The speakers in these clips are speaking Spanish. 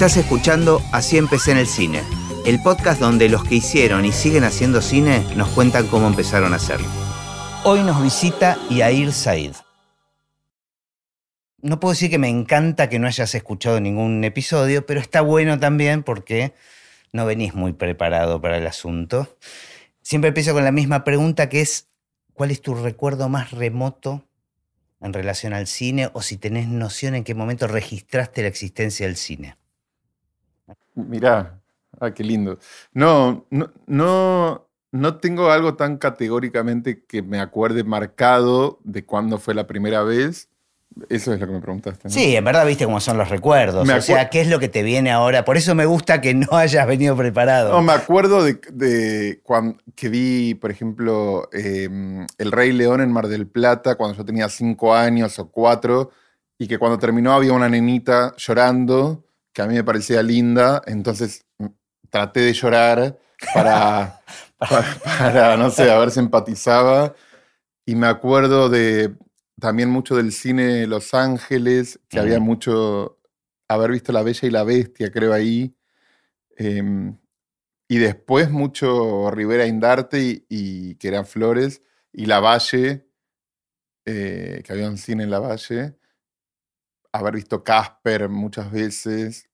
Estás escuchando Así empecé en el cine, el podcast donde los que hicieron y siguen haciendo cine nos cuentan cómo empezaron a hacerlo. Hoy nos visita Yair Said. No puedo decir que me encanta que no hayas escuchado ningún episodio, pero está bueno también porque no venís muy preparado para el asunto. Siempre empiezo con la misma pregunta que es, ¿cuál es tu recuerdo más remoto en relación al cine o si tenés noción en qué momento registraste la existencia del cine? Mirá, ah, qué lindo. No, no, no, no tengo algo tan categóricamente que me acuerde marcado de cuándo fue la primera vez. Eso es lo que me preguntaste. ¿no? Sí, en verdad viste cómo son los recuerdos. Me O sea, ¿qué es lo que te viene ahora? Por eso me gusta que no hayas venido preparado. No, me acuerdo de, de cuan- que vi, por ejemplo, eh, El Rey León en Mar del Plata cuando yo tenía cinco años o cuatro, y que cuando terminó había una nenita llorando, que a mí me parecía linda, entonces mm, traté de llorar para, para, para, no sé, a ver si empatizaba. Y me acuerdo de también mucho del cine Los Ángeles, que había mucho, haber visto La Bella y la Bestia, creo ahí. Em, y después mucho Rivera Indarte y, y que eran Flores, y La Valle, eh, que había un cine en La Valle. Haber visto Casper muchas veces,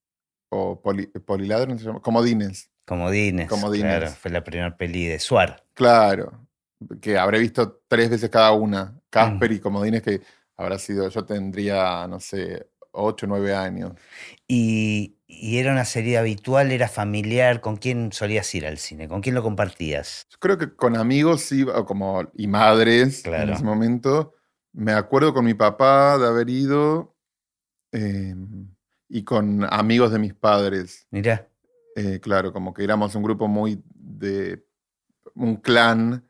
o Poli- Poliladro, ¿no se llama? Comodines. Comodines. Comodines. Claro, fue la primera peli de Suar. Claro, que habré visto tres veces cada una. Mm. Casper y Comodines, que habrá sido, yo tendría, no sé, ocho o nueve años. Y, y era una serie habitual, era familiar. ¿Con quién solías ir al cine? ¿Con quién lo compartías? Yo creo que con amigos iba, o como, y madres Claro. en ese momento. Me acuerdo con mi papá de haber ido eh, y con amigos de mis padres. Mirá. Eh, claro, como que éramos un grupo muy de un clan,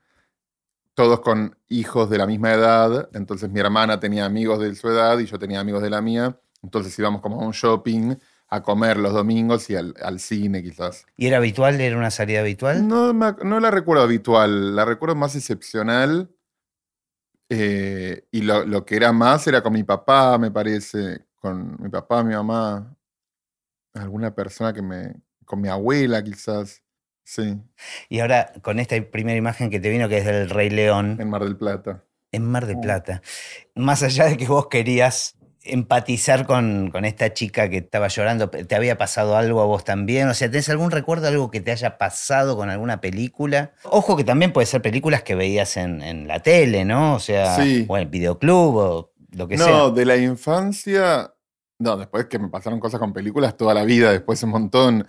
todos con hijos de la misma edad. Entonces mi hermana tenía amigos de su edad y yo tenía amigos de la mía. Entonces íbamos como a un shopping a comer los domingos y al, al cine quizás. ¿Y era habitual? ¿Era una salida habitual? No, no la recuerdo habitual, la recuerdo más excepcional. eh, y lo, lo que era más era con mi papá, me parece, con mi papá, mi mamá, alguna persona que me, con mi abuela quizás, sí, Y ahora, con esta primera imagen que te vino, que es del Rey León, en Mar del Plata. en Mar de Mm. Plata, más allá de que vos querías empatizar con, con esta chica que estaba llorando, ¿te había pasado algo a vos también? O sea, ¿tenés algún recuerdo, algo que te haya pasado con alguna película? Ojo que también puede ser películas que veías en, en la tele, ¿no? O sea, Sí. o en el videoclub o lo que No, sea. de la infancia, no, después que me pasaron cosas con películas toda la vida, después un montón.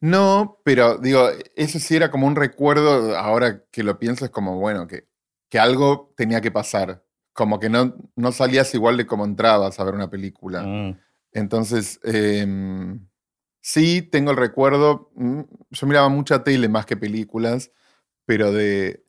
No, pero digo, eso sí era como un recuerdo, ahora que lo pienso es como, bueno, que, que algo tenía que pasar, como que no, no salías igual de como entrabas a ver una película. Mm, Entonces, em, sí, tengo el recuerdo, mm, yo miraba mucha tele más que películas, pero de,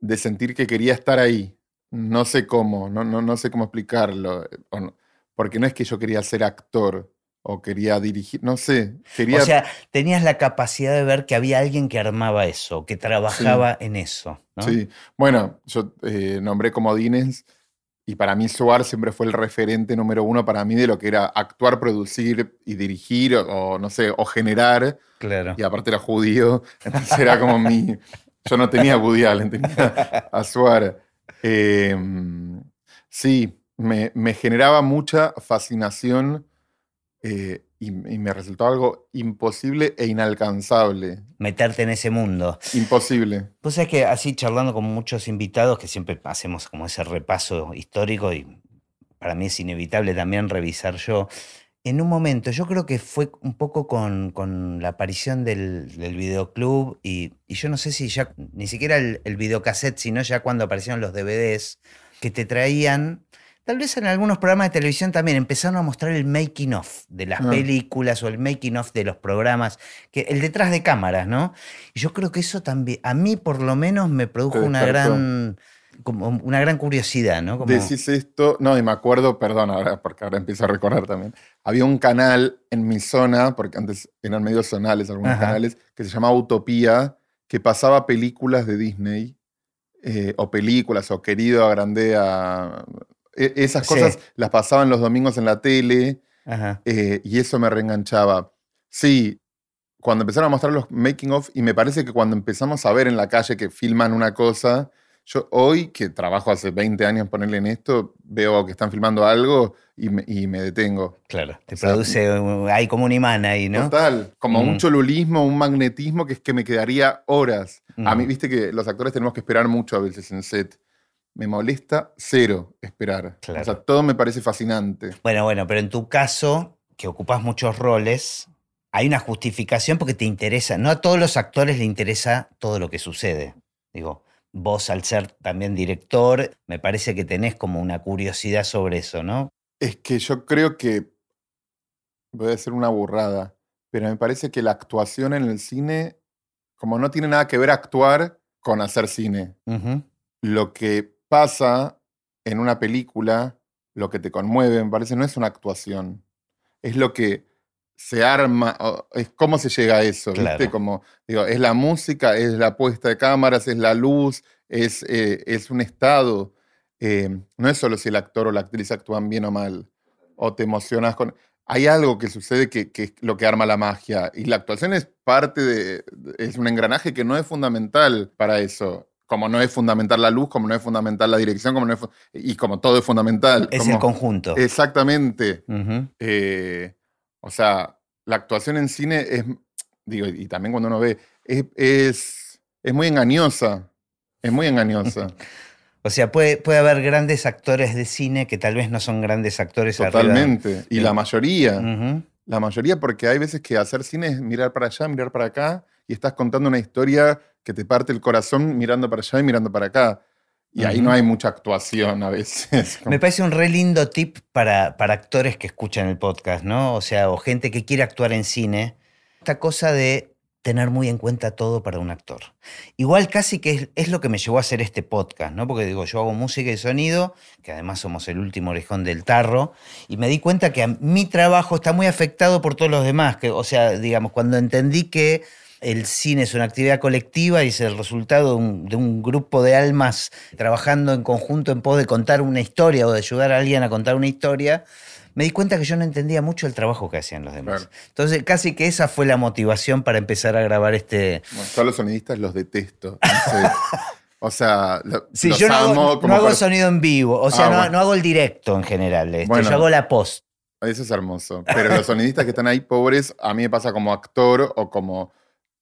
de sentir que quería estar ahí. No sé cómo, no, no, no sé cómo explicarlo, eh, o no- porque no es que yo quería ser actor o quería dirigir, no sé, quería... O sea, tenías la capacidad de ver que había alguien que armaba eso, que trabajaba en eso. ¿no? Sí, bueno, yo eh, nombré comodines y para mí Suar siempre fue el referente número uno para mí de lo que era actuar, producir y dirigir o, o, no sé, o generar. Claro. Y aparte era judío, entonces era como mi... Yo no tenía Woody Allen, tenía a Suar. Eh, sí, me, me generaba mucha fascinación eh, y, y me resultaba algo imposible e inalcanzable. Meterte en ese mundo. Imposible. Pues es que así charlando con muchos invitados, que siempre hacemos como ese repaso histórico y para mí es inevitable también revisar yo. En un momento, yo creo que fue un poco con, con la aparición del, del videoclub y, y yo no sé si ya, ni siquiera el, el videocassette, sino ya cuando aparecieron los DVDs, que te traían, tal vez en algunos programas de televisión también, empezaron a mostrar el making of de las Ah. películas o el making of de los programas, que, el detrás de cámaras, ¿no? Y yo creo que eso también, a mí por lo menos me produjo una gran, como una gran curiosidad, ¿no? Como, Decís esto, no, y me acuerdo, perdón, ahora, porque ahora empiezo a recordar también. Había un canal en mi zona, porque antes eran medios zonales algunos Ajá. canales, que se llamaba Utopía, que pasaba películas de Disney, eh, o películas, o Querido agrandé e- Esas Sí. cosas las pasaban los domingos en la tele, Ajá. eh, y eso me reenganchaba. Sí, cuando empezaron a mostrar los making of, y me parece que cuando empezamos a ver en la calle que filman una cosa, yo hoy, que trabajo hace 20 años ponerle en esto, veo que están filmando algo y me, y me detengo. Claro, te O sea, produce, hay como un imán ahí, ¿no? Total, como Mm. un cholulismo, un magnetismo que es que me quedaría horas. A mí, Mm. viste que los actores tenemos que esperar mucho a veces en set. Me molesta cero esperar. Claro. O sea, todo me parece fascinante. Bueno, bueno, pero en tu caso, que ocupas muchos roles, hay una justificación porque te interesa. No a todos los actores le interesa todo lo que sucede. Digo, vos al ser también director, me parece que tenés como una curiosidad sobre eso, ¿no? Es que yo creo que voy a decir una burrada, pero me parece que la actuación en el cine, como no tiene nada que ver actuar con hacer cine. Lo que pasa en una película, lo que te conmueve, me parece, no es una actuación. Es lo que se arma, es cómo se llega a eso, ¿viste? Claro. Como, digo, es la música, es la puesta de cámaras, es la luz, es, eh, es un estado. Eh, no es solo si el actor o la actriz actúan bien o mal, o te emocionas con... Hay algo que sucede que, que es lo que arma la magia, y la actuación es parte de... es un engranaje que no es fundamental para eso. Como no es fundamental la luz, como no es fundamental la dirección, como no es y como todo es fundamental. Es como- el conjunto. Exactamente. Eh, o sea, la actuación en cine es, digo, y también cuando uno ve, es, es, es muy engañosa. Es muy engañosa. O sea, puede, puede haber grandes actores de cine que tal vez no son grandes actores arriba. Totalmente. Y la mayoría. La mayoría, porque hay veces que hacer cine es mirar para allá, mirar para acá, y estás contando una historia que te parte el corazón mirando para allá y mirando para acá. Y ahí no hay mucha actuación a veces. Me parece un re lindo tip para, para actores que escuchan el podcast, ¿no? O sea, o gente que quiere actuar en cine. Esta cosa de tener muy en cuenta todo para un actor. Igual casi que es, es lo que me llevó a hacer este podcast, ¿no? Porque digo, yo hago música y sonido, que además somos el último orejón del tarro, y me di cuenta que mi trabajo está muy afectado por todos los demás. Que, o sea, digamos, cuando entendí que el cine es una actividad colectiva y es el resultado de un, de un grupo de almas trabajando en conjunto en pos de contar una historia o de ayudar a alguien a contar una historia, me di cuenta que yo no entendía mucho el trabajo que hacían los demás. Claro. Entonces, casi que esa fue la motivación para empezar a grabar este... Bueno, yo a los sonidistas los detesto. o sea, lo- Sí, los yo no amo hago, como no hago per- sonido en vivo, o sea, Ah, no, bueno. no hago el directo en general, este, Bueno. yo hago la post. Eso es hermoso. Pero los sonidistas que están ahí pobres, a mí me pasa como actor o como.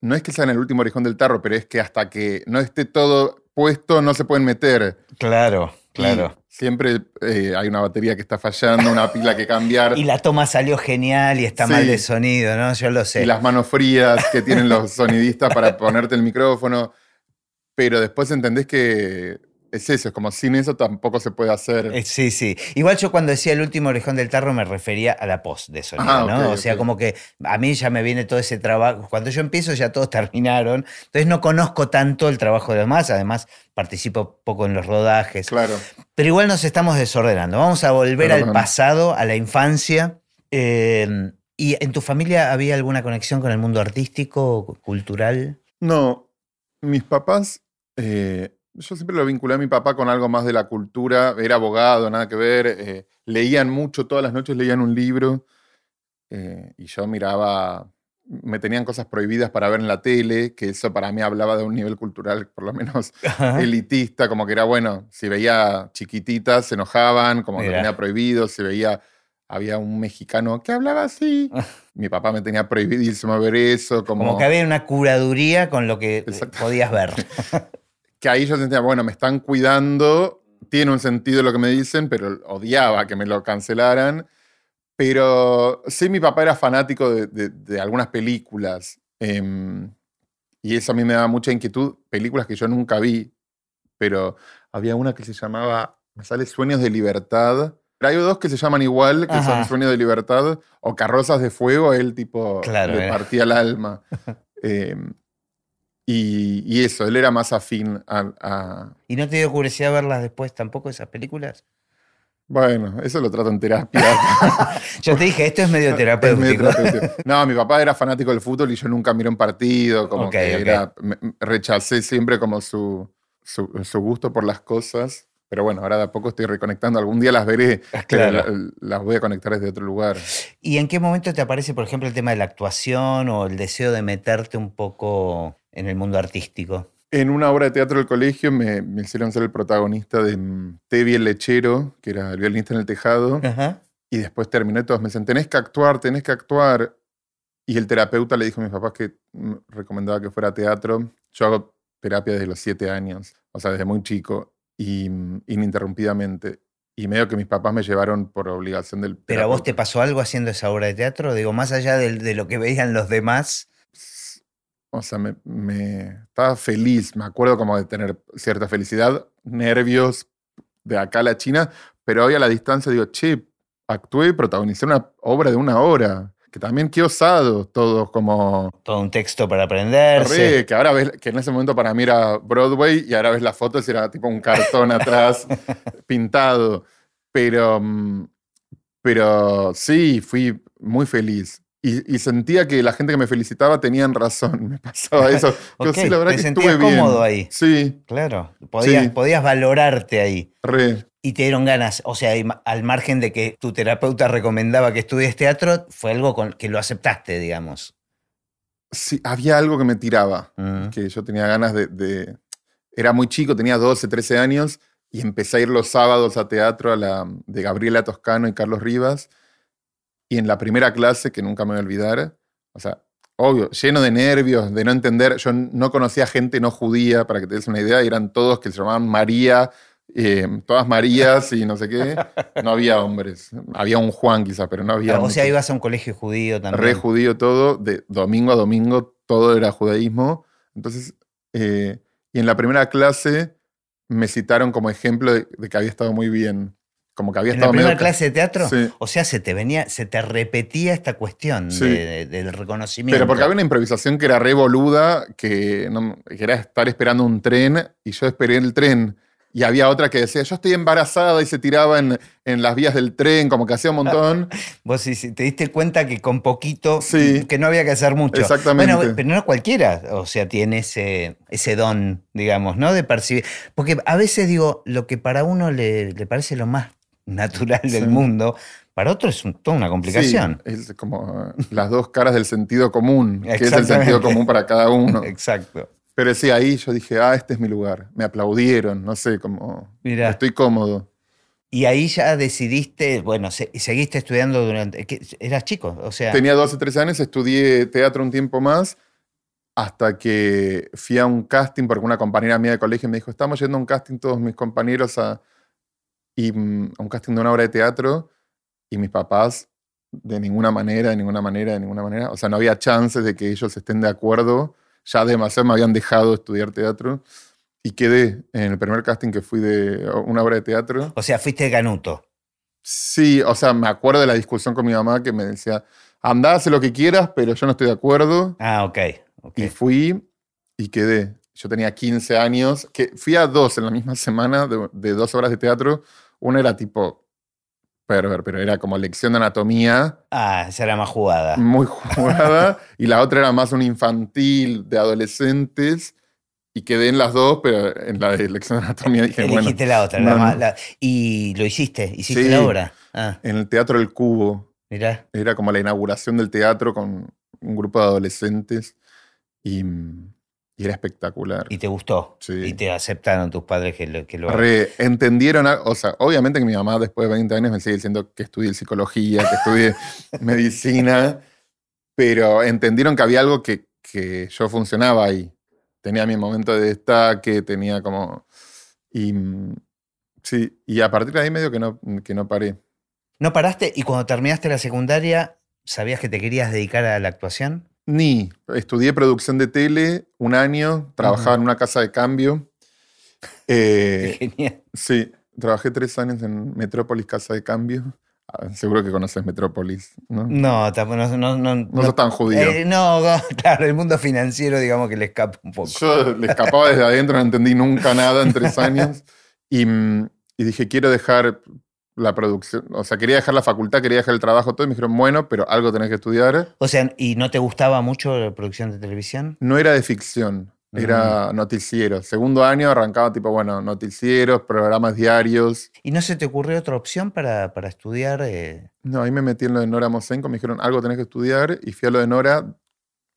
No es que sean el último orejón del tarro, pero es que hasta que no esté todo puesto, no se pueden meter. Claro, Y siempre eh, hay una batería que está fallando, una pila que cambiar. Y la toma salió genial y está Sí. mal de sonido, ¿no? Yo lo sé. y las manos frías que tienen los sonidistas para ponerte el micrófono. Pero después entendés que es eso, es como sin eso tampoco se puede hacer. Eh, Sí, sí. Igual yo cuando decía el último orejón del tarro me refería a la post de sonido, Ah, ¿no? o sea, como que a mí ya me viene todo ese trabajo. Cuando yo empiezo ya todos terminaron. Entonces no conozco tanto el trabajo de los demás. Además, participo poco en los rodajes. Claro. Pero igual nos estamos desordenando. Vamos a volver al pasado, a la infancia. Eh, ¿Y en tu familia había alguna conexión con el mundo artístico, cultural? No, mis papás, eh, yo siempre lo vinculé a mi papá con algo más de la cultura, era abogado, nada que ver, eh, leían mucho, todas las noches leían un libro eh, y yo miraba, me tenían cosas prohibidas para ver en la tele, que eso para mí hablaba de un nivel cultural por lo menos elitista, como que era bueno, si veía chiquititas se enojaban, como que tenía prohibido, si veía, había un mexicano que hablaba así, mi papá me tenía prohibidísimo ver eso, como, Como que había una curaduría con lo que podías ver. que ahí yo sentía, bueno, me están cuidando, tiene un sentido lo que me dicen, pero odiaba que me lo cancelaran. Pero sí, mi papá era fanático de, de- de algunas películas. em, y eso a mí me daba mucha inquietud. Películas que yo nunca vi. Pero había una que se llamaba, me sale Sueños de Libertad. Pero hay dos que se llaman igual, que son. Sueños de Libertad o Carrozas de Fuego. Él tipo Claro, le eh. partía el alma. Em, y, y eso, él era más afín a, a- ¿Y no te dio curiosidad verlas después tampoco, esas películas? Bueno, eso lo trato en terapia. Yo te dije, esto es medio Es terapéutico. medio terapéutico. No, mi papá era fanático del fútbol y yo nunca miré un partido. Como que ok. era, me- rechacé siempre como su, su, su gusto por las cosas. Pero bueno, ahora de a poco estoy reconectando. Algún día las veré, Ah, pero la- las voy a conectar desde otro lugar. ¿Y en qué momento te aparece, por ejemplo, el tema de la actuación o el deseo de meterte un poco en el mundo artístico? En una obra de teatro del colegio me, me hicieron ser el protagonista de Tevi el lechero, que era el violinista en el tejado. Ajá. Y después terminé, todos me decían, tenés que actuar, tenés que actuar. Y el terapeuta le dijo a mis papás que recomendaba que fuera teatro. Yo hago terapia desde los siete años, o sea, desde muy chico, y mm, ininterrumpidamente. Y medio que mis papás me llevaron por obligación del ¿Pero a vos te terapeuta. pasó algo haciendo esa obra de teatro? Digo, más allá del- de, lo que veían los demás. O sea, me, me- estaba feliz, me acuerdo como de tener cierta felicidad, nervios de acá a la China, pero hoy a la distancia digo, che, actué y protagonicé una obra de una hora, que también qué osado, todo como... Todo un texto para aprenderse. Re, que ahora ves, que en ese momento para mí era Broadway y ahora ves las fotos y era tipo un cartón atrás pintado. Pero, mm, pero sí, fui muy feliz. Y, y sentía que la gente que me felicitaba tenían razón. Me pasaba eso. Yo sí, la verdad te que sentías estuve bien. cómodo ahí. Sí, Claro, podías, Sí. podías valorarte ahí. re. Y te dieron ganas, o sea, al margen de que tu terapeuta recomendaba que estudies teatro, fue algo con, que lo aceptaste, digamos. Sí, había algo que me tiraba. Mm. que yo tenía ganas de, de- Era muy chico, tenía 12, 13 años y empecé a ir los sábados a teatro a la, de Gabriela Toscano y Carlos Rivas. Y en la primera clase, que nunca me voy a olvidar, o sea, obvio, lleno de nervios, de no entender, yo no conocía gente no judía, para que te des una idea, y eran todos que se llamaban María, eh, todas Marías y no sé qué. No había hombres, había un Juan quizá, pero no había... o sea, ibas a un colegio judío también. re judío todo, de domingo a domingo todo era judaísmo. Entonces, eh, y en la primera clase me citaron como ejemplo de, de que había estado muy bien. Como que había ¿En la estado primera medio clase de teatro? Sí. O sea, se te venía, se te repetía esta cuestión Sí. de- de- del reconocimiento. Pero porque había una improvisación que era re boluda, que, no- que era estar esperando un tren, y yo esperé el tren. Y había otra que decía, yo estoy embarazada, y se tiraba en, en las vías del tren, como que hacía un montón. Vos sí- sí, te diste cuenta que con poquito, Sí. que no había que hacer mucho. Exactamente. Bueno, pero no cualquiera, o sea, tiene ese, ese don, digamos, ¿no? De percibir. Porque a veces digo, lo que para uno le, le parece lo más natural del Sí. mundo, para otro es un- toda una complicación. Sí, es como eh, las dos caras del sentido común, que es el sentido común para cada uno. Exacto. Pero sí, ahí yo dije, ah, este es mi lugar. Me aplaudieron, no sé, como Mirá. estoy cómodo. Y ahí ya decidiste, bueno, se- seguiste estudiando durante. ¿Eras chico? O sea. Tenía 12, 13 años, estudié teatro un tiempo más, hasta que fui a un casting, porque una compañera mía de colegio me dijo, estamos yendo a un casting todos mis compañeros a, y, a un casting de una obra de teatro, y mis papás, de ninguna manera, de ninguna manera, de ninguna manera, o sea, no había chances de que ellos estén de acuerdo, ya demasiado me habían dejado estudiar teatro, y quedé en el primer casting que fui de una obra de teatro. O sea, fuiste ganuto. Sí, o sea, me acuerdo de la discusión con mi mamá que me decía, andá, haz lo que quieras, pero yo no estoy de acuerdo. Ah, ok. ok. Y fui y quedé. Yo tenía 15 años, que fui a dos en la misma semana de, de dos horas de teatro. Una era tipo perver, pero era como lección de anatomía, Ah, esa era más jugada. muy jugada, y la otra era más un infantil de adolescentes. Y quedé en las dos, pero en la de lección de anatomía dije, bueno, Elegiste la otra. la no, más- no. la- y lo hiciste, hiciste Sí. la obra. Ah, en el Teatro El Cubo. mirá. Era como la inauguración del teatro con un grupo de adolescentes y, y era espectacular. Y te gustó. Sí. Y te aceptaron tus padres que lo, que lo Re, entendieron, o sea, obviamente que mi mamá después de 20 años me sigue diciendo que estudie psicología, que estudie medicina, pero entendieron que había algo que, que yo funcionaba ahí. Tenía mi momento de destaque, tenía como... Y, mm, sí, y a partir de ahí medio que no, que no paré. ¿No paraste? Y cuando terminaste la secundaria, ¿sabías que te querías dedicar a la actuación? Ni. Estudié producción de tele un año, trabajaba en una casa de cambio. Eh, Genial. sí, trabajé tres años en Metrópolis Casa de Cambio. Ah, seguro que conoces Metrópolis, ¿no? No, tampoco- no, no, no, No sos tan judío. Eh, no, no, claro, el mundo financiero, digamos que le escapa un poco. Yo le escapaba desde adentro, no entendí nunca nada en tres años. Y, mm, y dije, quiero dejar la producción. O sea, quería dejar la facultad, quería dejar el trabajo, todo. Y me dijeron, bueno, pero algo tenés que estudiar. O sea, ¿y no te gustaba mucho la producción de televisión? No era de ficción. Era noticiero. Segundo año arrancaba tipo, bueno, noticieros, programas diarios. ¿Y no se te ocurrió otra opción para, para estudiar? eh? No, ahí me metí en lo de Nora Mosenko, me dijeron, algo tenés que estudiar, y fui a lo de Nora,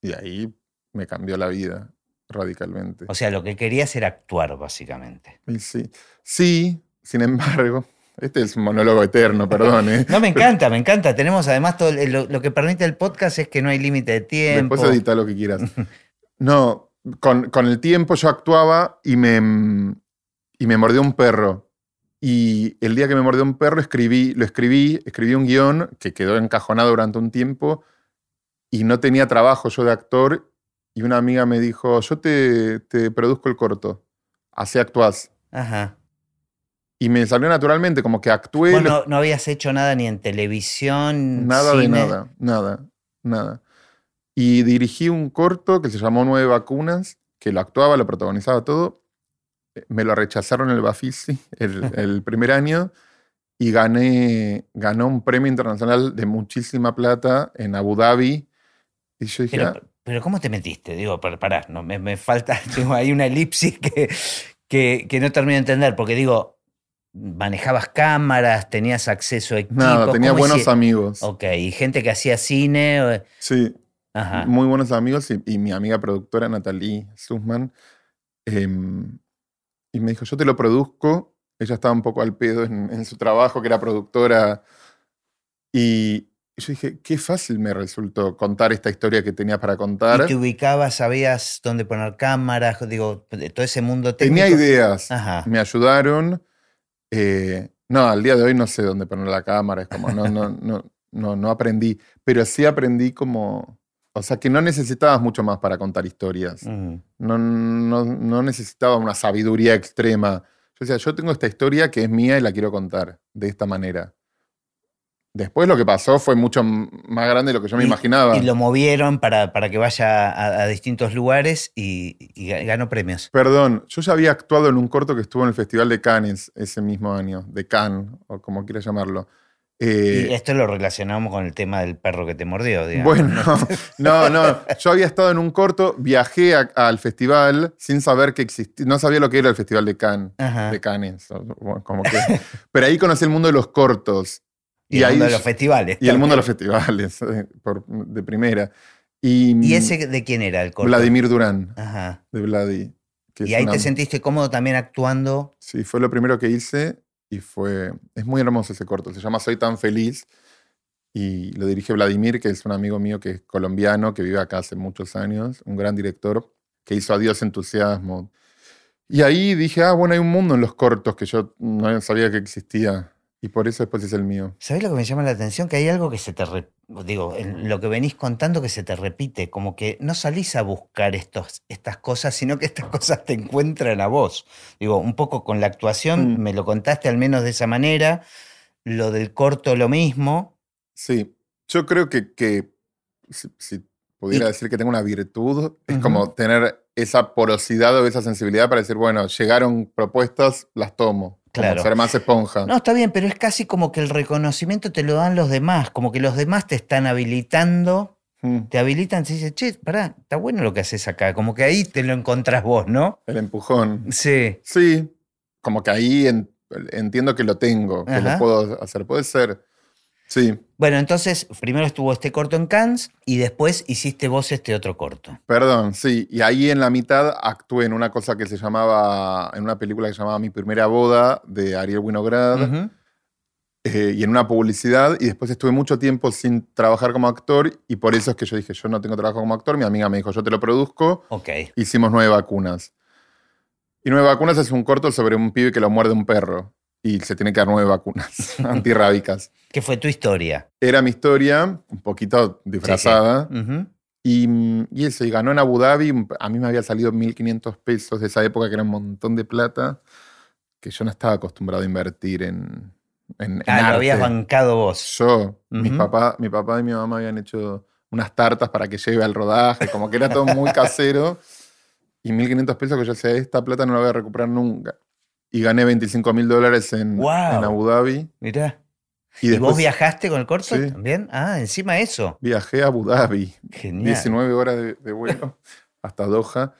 y ahí me cambió la vida radicalmente. O sea, lo que querías era actuar, básicamente. Y sí. Sí, sin embargo, este es un monólogo eterno, perdón, ¿eh? No, me encanta, me encanta. Tenemos además todo lo, lo que permite el podcast es que no hay límite de tiempo. Después edita lo que quieras. No, con, con el tiempo yo actuaba y me, y me mordió un perro. Y el día que me mordió un perro escribí, lo escribí, escribí un guion que quedó encajonado durante un tiempo y no tenía trabajo yo de actor y una amiga me dijo, yo te, te produzco el corto, así actuás. Ajá. Y me salió naturalmente, como que actué, lo- no, no habías hecho nada ni en televisión. Nada de cine? nada, nada, nada. Y dirigí un corto que se llamó Nueve Vacunas, que lo actuaba, lo protagonizaba todo. Me lo rechazaron el Bafisi el, el primer año y gané, ganó un premio internacional de muchísima plata en Abu Dhabi. Y yo dije, Pero, "Ah, pero ¿cómo te metiste? Digo, para, pará, no, me, me falta, ahí una elipsis que, que, que no termino de entender, porque digo, manejabas cámaras, tenías acceso a equipos. nada, tenía ¿cómo buenos amigos. Ok, y gente que hacía cine. o- Sí, Ajá. muy buenos amigos y, y mi amiga productora Natalie Sussman. em, y me dijo, yo te lo produzco. Ella estaba un poco al pedo en, en su trabajo, que era productora. Y yo dije, qué fácil me resultó contar esta historia que tenía para contar. Y te ubicabas, sabías dónde poner cámaras, digo, todo ese mundo técnico. Tenía ideas, Ajá. me ayudaron. Eh, no, al día de hoy no sé dónde poner la cámara, es como, no, no, no, no, no aprendí. Pero sí aprendí como, o sea, que no necesitabas mucho más para contar historias. No, no, no necesitaba una sabiduría extrema. Yo decía, yo tengo esta historia que es mía y la quiero contar de esta manera. Después lo que pasó fue mucho más grande de lo que yo me Y- imaginaba. Y lo movieron para, para que vaya a, a distintos lugares y, y ga- ganó premios. Perdón, yo ya había actuado en un corto que estuvo en el Festival de Cannes ese mismo año, de Cannes, o como quieras llamarlo. Eh, y esto lo relacionamos con el tema del perro que te mordió, digamos. Bueno, no, no. Yo había estado en un corto, viajé a- al festival sin saber que existía, no sabía lo que era el Festival de Cannes, Ajá. de Cannes, como que, pero ahí conocí el mundo de los cortos Y, y el ahí mundo de los festivales. y el mundo de los festivales por- de primera. Y, ¿Y ese de quién era el corto? Vladimir Durán, Ajá. de Vladi. que Y ahí una- te sentiste cómodo también actuando. Sí, fue lo primero que hice y fue. Es muy hermoso ese corto. Se llama Soy tan feliz y lo dirige Vladimir, que es un amigo mío que es colombiano, que vive acá hace muchos años, un gran director que hizo Adiós Entusiasmo. Y ahí dije, ah, bueno, hay un mundo en los cortos que yo no sabía que existía y por eso después es el mío. ¿Sabés lo que me llama la atención? Que hay algo que se te... re- Digo, en lo que venís contando que se te repite, como que no salís a buscar estos, estas cosas, sino que estas cosas te encuentran a vos. Digo, un poco con la actuaón, Mm. me lo contaste al menos de esa manera, lo del corto lo mismo. Sí, yo creo que, que si, si pudiera Y- decir que tengo una virtud, es como tener esa porosidad o esa sensibilidad para decir, bueno, llegaron propuestas, las tomo. Claro. ser más esponja. No, está bien, pero es casi como que el reconocimiento te lo dan los demás, como que los demás te están habilitando, Mm, te habilitan, te dicen, che, pará, está bueno lo que haces acá, como que ahí te lo encontrás vos, ¿no? El empujón. Sí. Sí, como que ahí en- entiendo que lo tengo, que Ajá. lo puedo hacer. Puede ser. Sí, Bueno, entonces primero estuvo este corto en Cannes y después hiciste vos este otro corto. perdón, sí. Y ahí en la mitad actué en una cosa que se llamaba, en una película que se llamaba Mi primera boda de Ariel Winograd. Eh, y en una publicidad y después estuve mucho tiempo sin trabajar como actor y por eso es que yo dije, yo no tengo trabajo como actor, mi amiga me dijo, yo te lo produzco, Ok. hicimos nueve vacunas. Y nueve vacunas es un corto sobre un pibe que lo muerde un perro y se tiene que dar nueve vacunas antirrábicas. ¿Qué fue tu historia? Era mi historia, un poquito disfrazada, Ujú. y, mm, y eso, y ganó en Abu Dhabi, a mí me había salido 1.500 pesos de esa época, que era un montón de plata, que yo no estaba acostumbrado a invertir en, en, en Ah, lo habías arte. bancado vos. Yo, mi, Ujú. papá, mi papá y mi mamá habían hecho unas tartas para que lleve al rodaje, como que era todo muy casero. Y 1.500 pesos que yo decía, esta plata no la voy a recuperar nunca. Y gané 25 mil dólares en, Guau. en Abu Dhabi. Mirá. Y, ¿Y, después vos viajaste con el corto Sí. también? Ah, encima eso. viajé a Abu Dhabi. Genial. 19 horas de, de vuelo hasta Doha.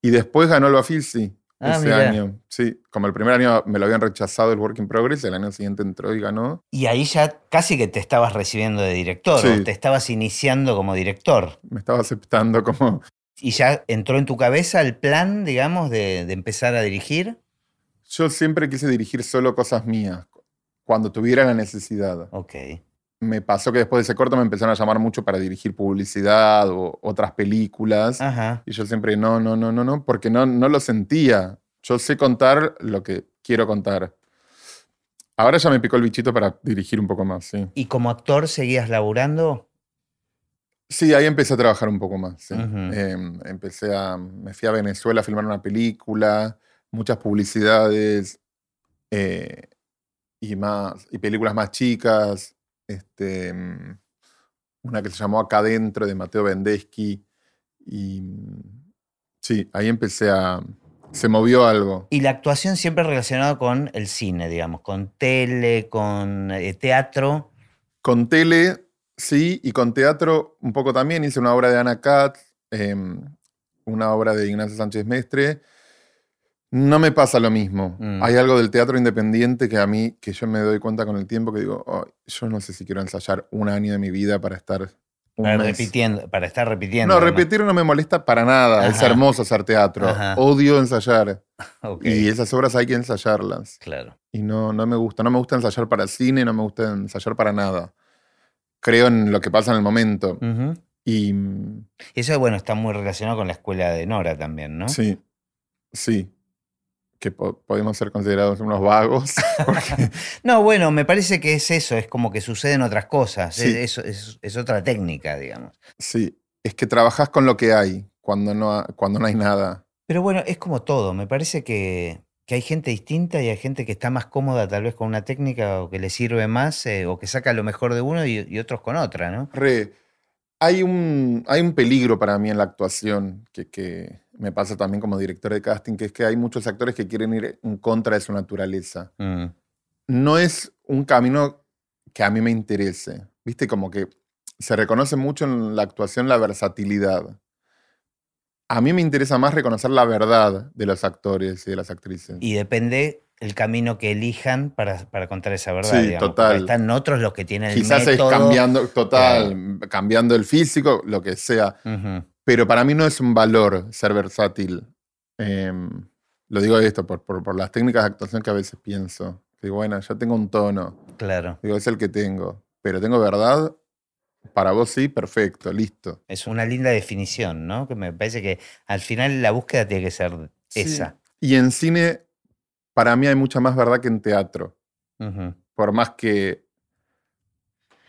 Y después ganó el Bafisi Ah, ese mirá. año. Sí, como el primer año me lo habían rechazado el Work in Progress, el año siguiente entró y ganó. Y ahí ya casi que te estabas recibiendo de director, Sí. o te estabas iniciando como director. Me estaba aceptando como... Y ya entró en tu cabeza el plan, digamos, de, de empezar a dirigir. Yo siempre quise dirigir solo cosas mías, cuando tuviera la necesidad. Ok. Me pasó que después de ese corto me empezaron a llamar mucho para dirigir publicidad o otras películas. Ajá. Y yo siempre, no, no, no, no, no, porque no, no lo sentía. Yo sé contar lo que quiero contar. Ahora ya me picó el bichito para dirigir un poco más, sí. ¿Y como actor seguías laburando? Sí, ahí empecé a trabajar un poco más. sí. Eh, empecé a. Me fui a Venezuela a filmar una película, muchas publicidades eh, y más. y películas más chicas. Este, mm, una que se llamó Acá Adentro de Mateo Bendeschi. Y mm, sí, ahí empecé a. Se movió algo. Y la actuación siempre relacionada con el cine, digamos, con tele, con eh, teatro. Con tele, sí, y con teatro un poco también. Hice una obra de Ana Katz, em, una obra de Ignacio Sánchez Mestre. No me pasa lo mismo. Mm. Hay algo del teatro independiente que a mí, que yo me doy cuenta con el tiempo, que digo, "Ay, yo no sé si quiero ensayar un año de mi vida para estar un Para, mes". repitiendo, para estar repitiendo. No, repetir no me molesta para nada. Es hermoso hacer teatro. Ajá. Odio ensayar. Y esas obras hay que ensayarlas. claro. Y no, no me gusta. No me gusta ensayar para cine, no me gusta ensayar para nada. Creo en lo que pasa en el momento. Y eso, bueno, está muy relacionado con la escuela de Nora también, ¿no? sí, sí. Que po- podemos ser considerados unos vagos. porque- No, bueno, me parece que es eso, es como que suceden otras cosas, Sí. es, es- es- es otra técnica, digamos. sí, es que trabajás con lo que hay cuando no, ha- cuando no hay nada. Pero bueno, es como todo, me parece que, que hay gente distinta y hay gente que está más cómoda tal vez con una técnica o que le sirve más eh, o que saca lo mejor de uno y, y otros con otra, ¿no? Re, hay un, hay un peligro para mí en la actuación que, que me pasa también como director de casting, que es que hay muchos actores que quieren ir en contra de su naturaleza. Mm, no es un camino que a mí me interese. Viste, como que se reconoce mucho en la actuación la versatilidad. A mí me interesa más reconocer la verdad de los actores y de las actrices. Y depende el camino que elijan para, para contar esa verdad. Sí, digamos, total. porque Están otros los que tienen el Quizás método. es cambiando, total, cambiando el físico, lo que sea. Ujú, Pero para mí no es un valor ser versátil. Em, lo digo esto por, por, por las técnicas de actuación que a veces pienso. Digo, bueno, yo tengo un tono. claro. Digo, es el que tengo. Pero tengo verdad. Para vos sí, perfecto, listo. Es una linda definición, ¿no? Que me parece que al final la búsqueda tiene que ser Sí. esa. Y en cine, para mí hay mucha más verdad que en teatro. Por más que.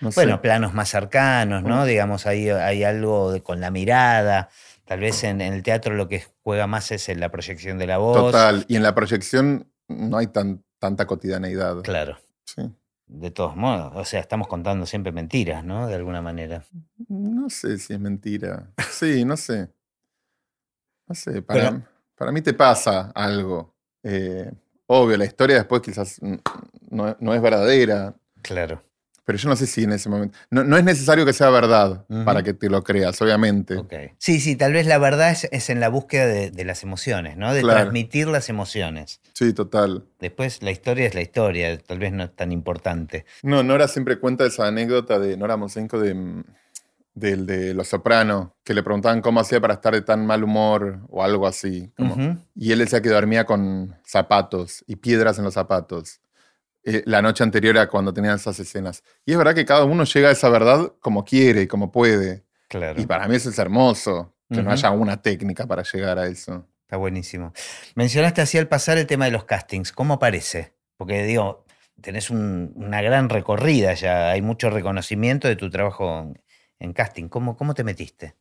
No sé. Bueno, planos más cercanos, ¿no? Digamos, ahí hay algo de- con la mirada. Tal vez en, en el teatro lo que juega más es en la proyección de la voz. Total. Y en la proyección no hay tan, tanta cotidianeidad. Claro, Sí. de todos modos. O sea, estamos contando siempre mentiras, ¿no? De alguna manera. No sé si es mentira. Sí, no sé. No sé. Para, Pero- para mí te pasa algo. Eh, obvio, la historia después quizás no, no es verdadera. Claro. Pero yo no sé si en ese momento. No, no es necesario que sea verdad para que te lo creas, obviamente. Ok. Sí, sí, tal vez la verdad es, es en la búsqueda de, de las emociones, ¿no? De Claro. transmitir las emociones. Sí, total. Después la historia es la historia, tal vez no es tan importante. No, Nora siempre cuenta esa anécdota de Nora Mosenko de, del de Los Soprano, que le preguntaban cómo hacía para estar de tan mal humor o algo así. como-. Y él decía que dormía con zapatos y piedras en los zapatos. Eh, la noche anterior a cuando tenían esas escenas. Y es verdad que cada uno llega a esa verdad como quiere, como puede. Claro. Y para mí eso es hermoso, que no haya una técnica para llegar a eso. Está buenísimo. Mencionaste así al pasar el tema de los castings. ¿Cómo parece? Porque digo, tenés un- una gran recorrida ya, hay mucho reconocimiento de tu trabajo en, en casting. ¿Cómo, ¿Cómo te metiste?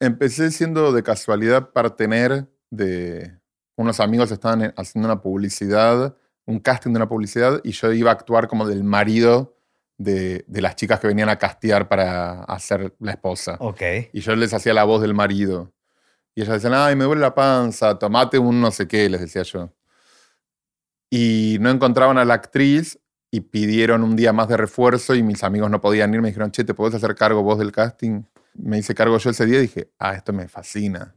Empecé siendo de casualidad partener de unos amigos estaban en- haciendo una publicidad, un casting de una publicidad, y yo iba a actuar como del marido de, de las chicas que venían a castear para hacer la esposa. Ok. Y yo les hacía la voz del marido. Y ellas decían, ay, me duele la panza, tomate un no sé qué, les decía yo. Y no encontraban a la actriz y pidieron un día más de refuerzo y mis amigos no podían ir. Me dijeron, che, ¿te podés hacer cargo vos del casting? Me hice cargo yo ese día y dije, ah, esto me fascina.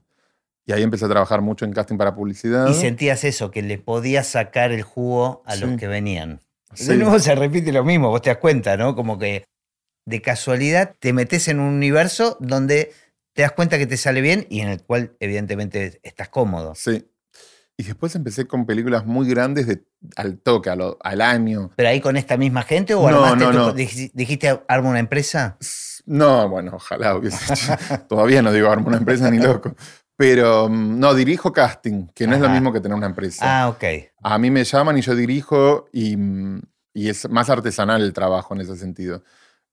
Y ahí empecé a trabajar mucho en casting para publicidad. Y sentías eso, que le podías sacar el jugo a los Sí. que venían. Sí. De nuevo se repite lo mismo, vos te das cuenta, ¿no? Como que de casualidad te metes en un universo donde te das cuenta que te sale bien y en el cual evidentemente estás cómodo. Sí. Y después empecé con películas muy grandes de, al toque, a lo- al año. ¿Pero ahí con esta misma gente o No, armaste no, tu- no. dij- dijiste arma una empresa? No, bueno, ojalá hubiese hecho. Todavía no digo armar una empresa ni loco. Pero mm, no, dirijo casting, que no es lo mismo que tener una empresa. Ah, ok. A mí me llaman y yo dirijo y, mm, y es más artesanal el trabajo en ese sentido.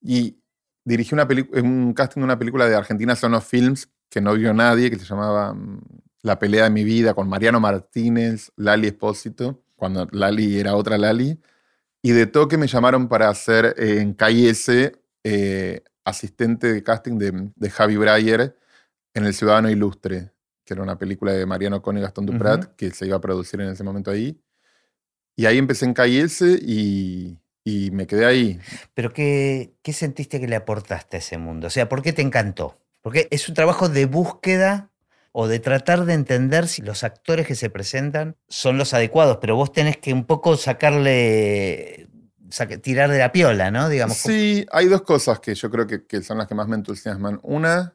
Y dirigí una un casting de una película de Argentina Son of Films que no vio nadie, que se llamaba mm, La pelea de mi vida con Mariano Martínez, Lali Espósito, cuando Lali era otra Lali. Y de toque me llamaron para hacer eh, en KS eh, asistente de casting de, de Javi Breyer en El Ciudadano Ilustre, que era una película de Mariano Con y Gastón Duprat, Ujú. que se iba a producir en ese momento ahí. Y ahí empecé en KS y, y me quedé ahí. Pero ¿qué, ¿qué sentiste que le aportaste a ese mundo? O sea, ¿por qué te encantó? Porque es un trabajo de búsqueda o de tratar de entender si los actores que se presentan son los adecuados, pero vos tenés que un poco sacarle, saca- tirar de la piola, ¿no? Digamos. Sí, hay dos cosas que yo creo que, que son las que más me entusiasman. Una,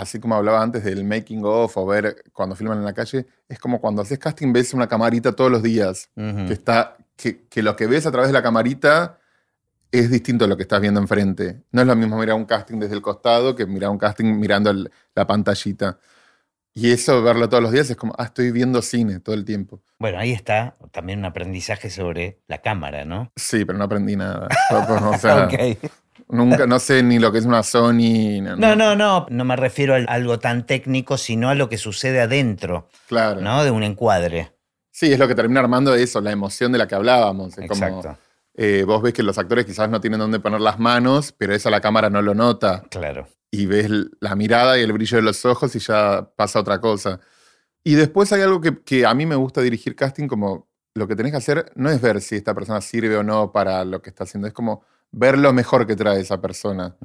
así como hablaba antes del making of o ver cuando filman en la calle, es como cuando haces casting ves una camarita todos los días, que, está, que, que lo que ves a través de la camarita es distinto a lo que estás viendo enfrente. No es lo mismo mirar un casting desde el costado que mirar un casting mirando el- la pantallita. Y eso, verlo todos los días, es como, ah, estoy viendo cine todo el tiempo. Bueno, ahí está también un aprendizaje sobre la cámara, ¿no? Sí, pero no aprendí nada. o sea, Ok. Nunca, no sé ni lo que es una Sony. No, no, no, no me refiero a algo tan técnico, sino a lo que sucede adentro, Claro. ¿no? De un encuadre. Sí, es lo que termina armando eso, la emoción de la que hablábamos. Es como, Exacto. eh, vos ves que los actores quizás no tienen dónde poner las manos, pero eso la cámara no lo nota. Claro. Y ves la mirada y el brillo de los ojos y ya pasa otra cosa. Y después hay algo que, que a mí me gusta dirigir casting, como lo que tenés que hacer no es ver si esta persona sirve o no para lo que está haciendo, es como ver lo mejor que trae esa persona.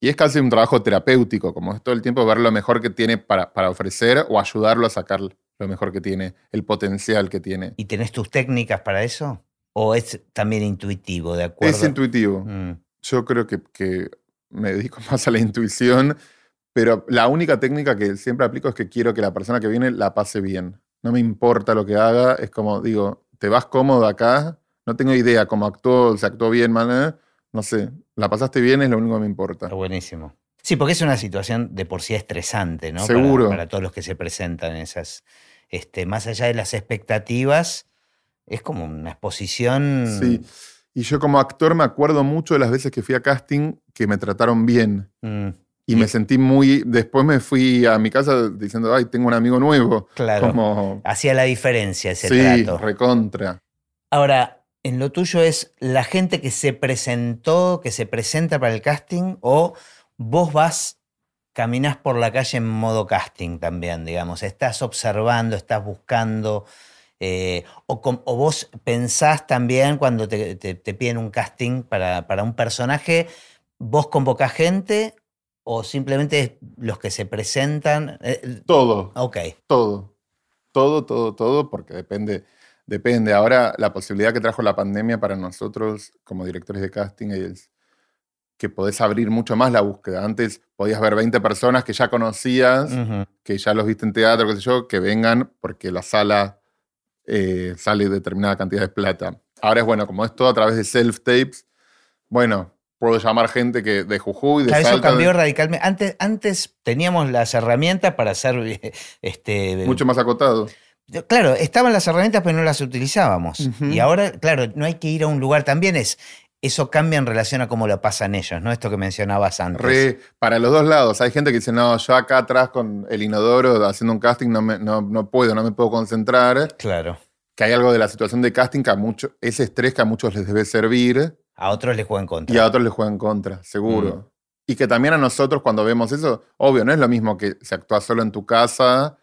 Y es casi un trabajo terapéutico, como es todo el tiempo ver lo mejor que tiene para, para ofrecer o ayudarlo a sacar lo mejor que tiene, el potencial que tiene. ¿Y tenés tus técnicas para eso? ¿O es también intuitivo, de acuerdo? Es intuitivo. Mm, Yo creo que, que me dedico más a la intuición, pero la única técnica que siempre aplico es que quiero que la persona que viene la pase bien. No me importa lo que haga, es como, digo, ¿te vas cómodo acá? No tengo idea cómo actuó, si actuó bien, mal, eh, no sé. La pasaste bien es lo único que me importa. está buenísimo. Sí, porque es una situación de por sí estresante, ¿no? Para- Seguro. Para, todos los que se presentan en esas. Este, más allá de las expectativas, es como una exposición. Sí. Y yo como actor me acuerdo mucho de las veces que fui a casting que me trataron bien. Mm, Y Y- me sentí muy... Después me fui a mi casa diciendo, ay, tengo un amigo nuevo. claro. Como... Hacía la diferencia ese Sí, trato. recontra. Ahora, en lo tuyo es la gente que se presentó, que se presenta para el casting, o vos vas, caminás por la calle en modo casting también, digamos. Estás observando, estás buscando. eh, o, o vos pensás también cuando te, te- te piden un casting para, para un personaje, vos convocás gente o simplemente los que se presentan. eh, Todo. ok, Todo. Todo, todo, todo, porque depende. Depende. Ahora, la posibilidad que trajo la pandemia para nosotros como directores de casting es que podés abrir mucho más la búsqueda. Antes podías ver 20 personas que ya conocías, que ya los viste en teatro, qué sé yo, que vengan porque la sala eh, sale determinada cantidad de plata. Ahora es bueno, como es todo a través de self-tapes, bueno, puedo llamar gente que de Jujuy, de Claro, eso Salta, cambió radicalmente. Antes, antes teníamos las herramientas para hacer. Este, mucho más acotado. Claro, estaban las herramientas, pero no las utilizábamos. Y ahora, claro, no hay que ir a un lugar. También es. Eso cambia en relación a cómo lo pasan ellos, ¿no? Esto que mencionabas antes. Re, para los dos lados. Hay gente que dice, no, yo acá atrás con el inodoro haciendo un casting no, me- no, no puedo, no me puedo concentrar. Claro. Que hay algo de la situación de casting que a muchos, ese estrés que a muchos les debe servir A otros les juegan contra. y a otros les juega en contra, seguro. Y que también a nosotros cuando vemos eso, obvio, no es lo mismo que se actúa solo en tu casa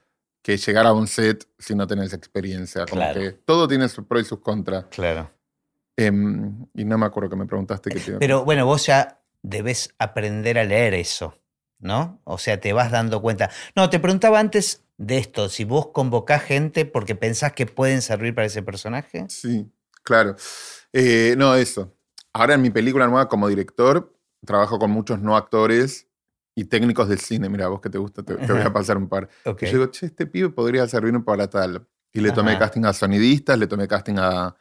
que llegar a un set si no tenés experiencia. Como Claro. que todo tiene sus pros y sus contras. Claro. Em, y no me acuerdo que me preguntaste que te- Pero bueno, vos ya debes aprender a leer eso. ¿no? O sea, te vas dando cuenta. No, te preguntaba antes de esto, si vos convocás gente porque pensás que pueden servir para ese personaje. Sí, claro. Eh, no, eso. Ahora en mi película nueva como director, trabajo con muchos no actores y técnicos del cine. Mira, vos que te gusta, te, te voy a pasar un par. Ok. Y yo digo, che, este pibe podría servir para tal. Y le tomé Ajá. casting a sonidistas, le tomé casting a,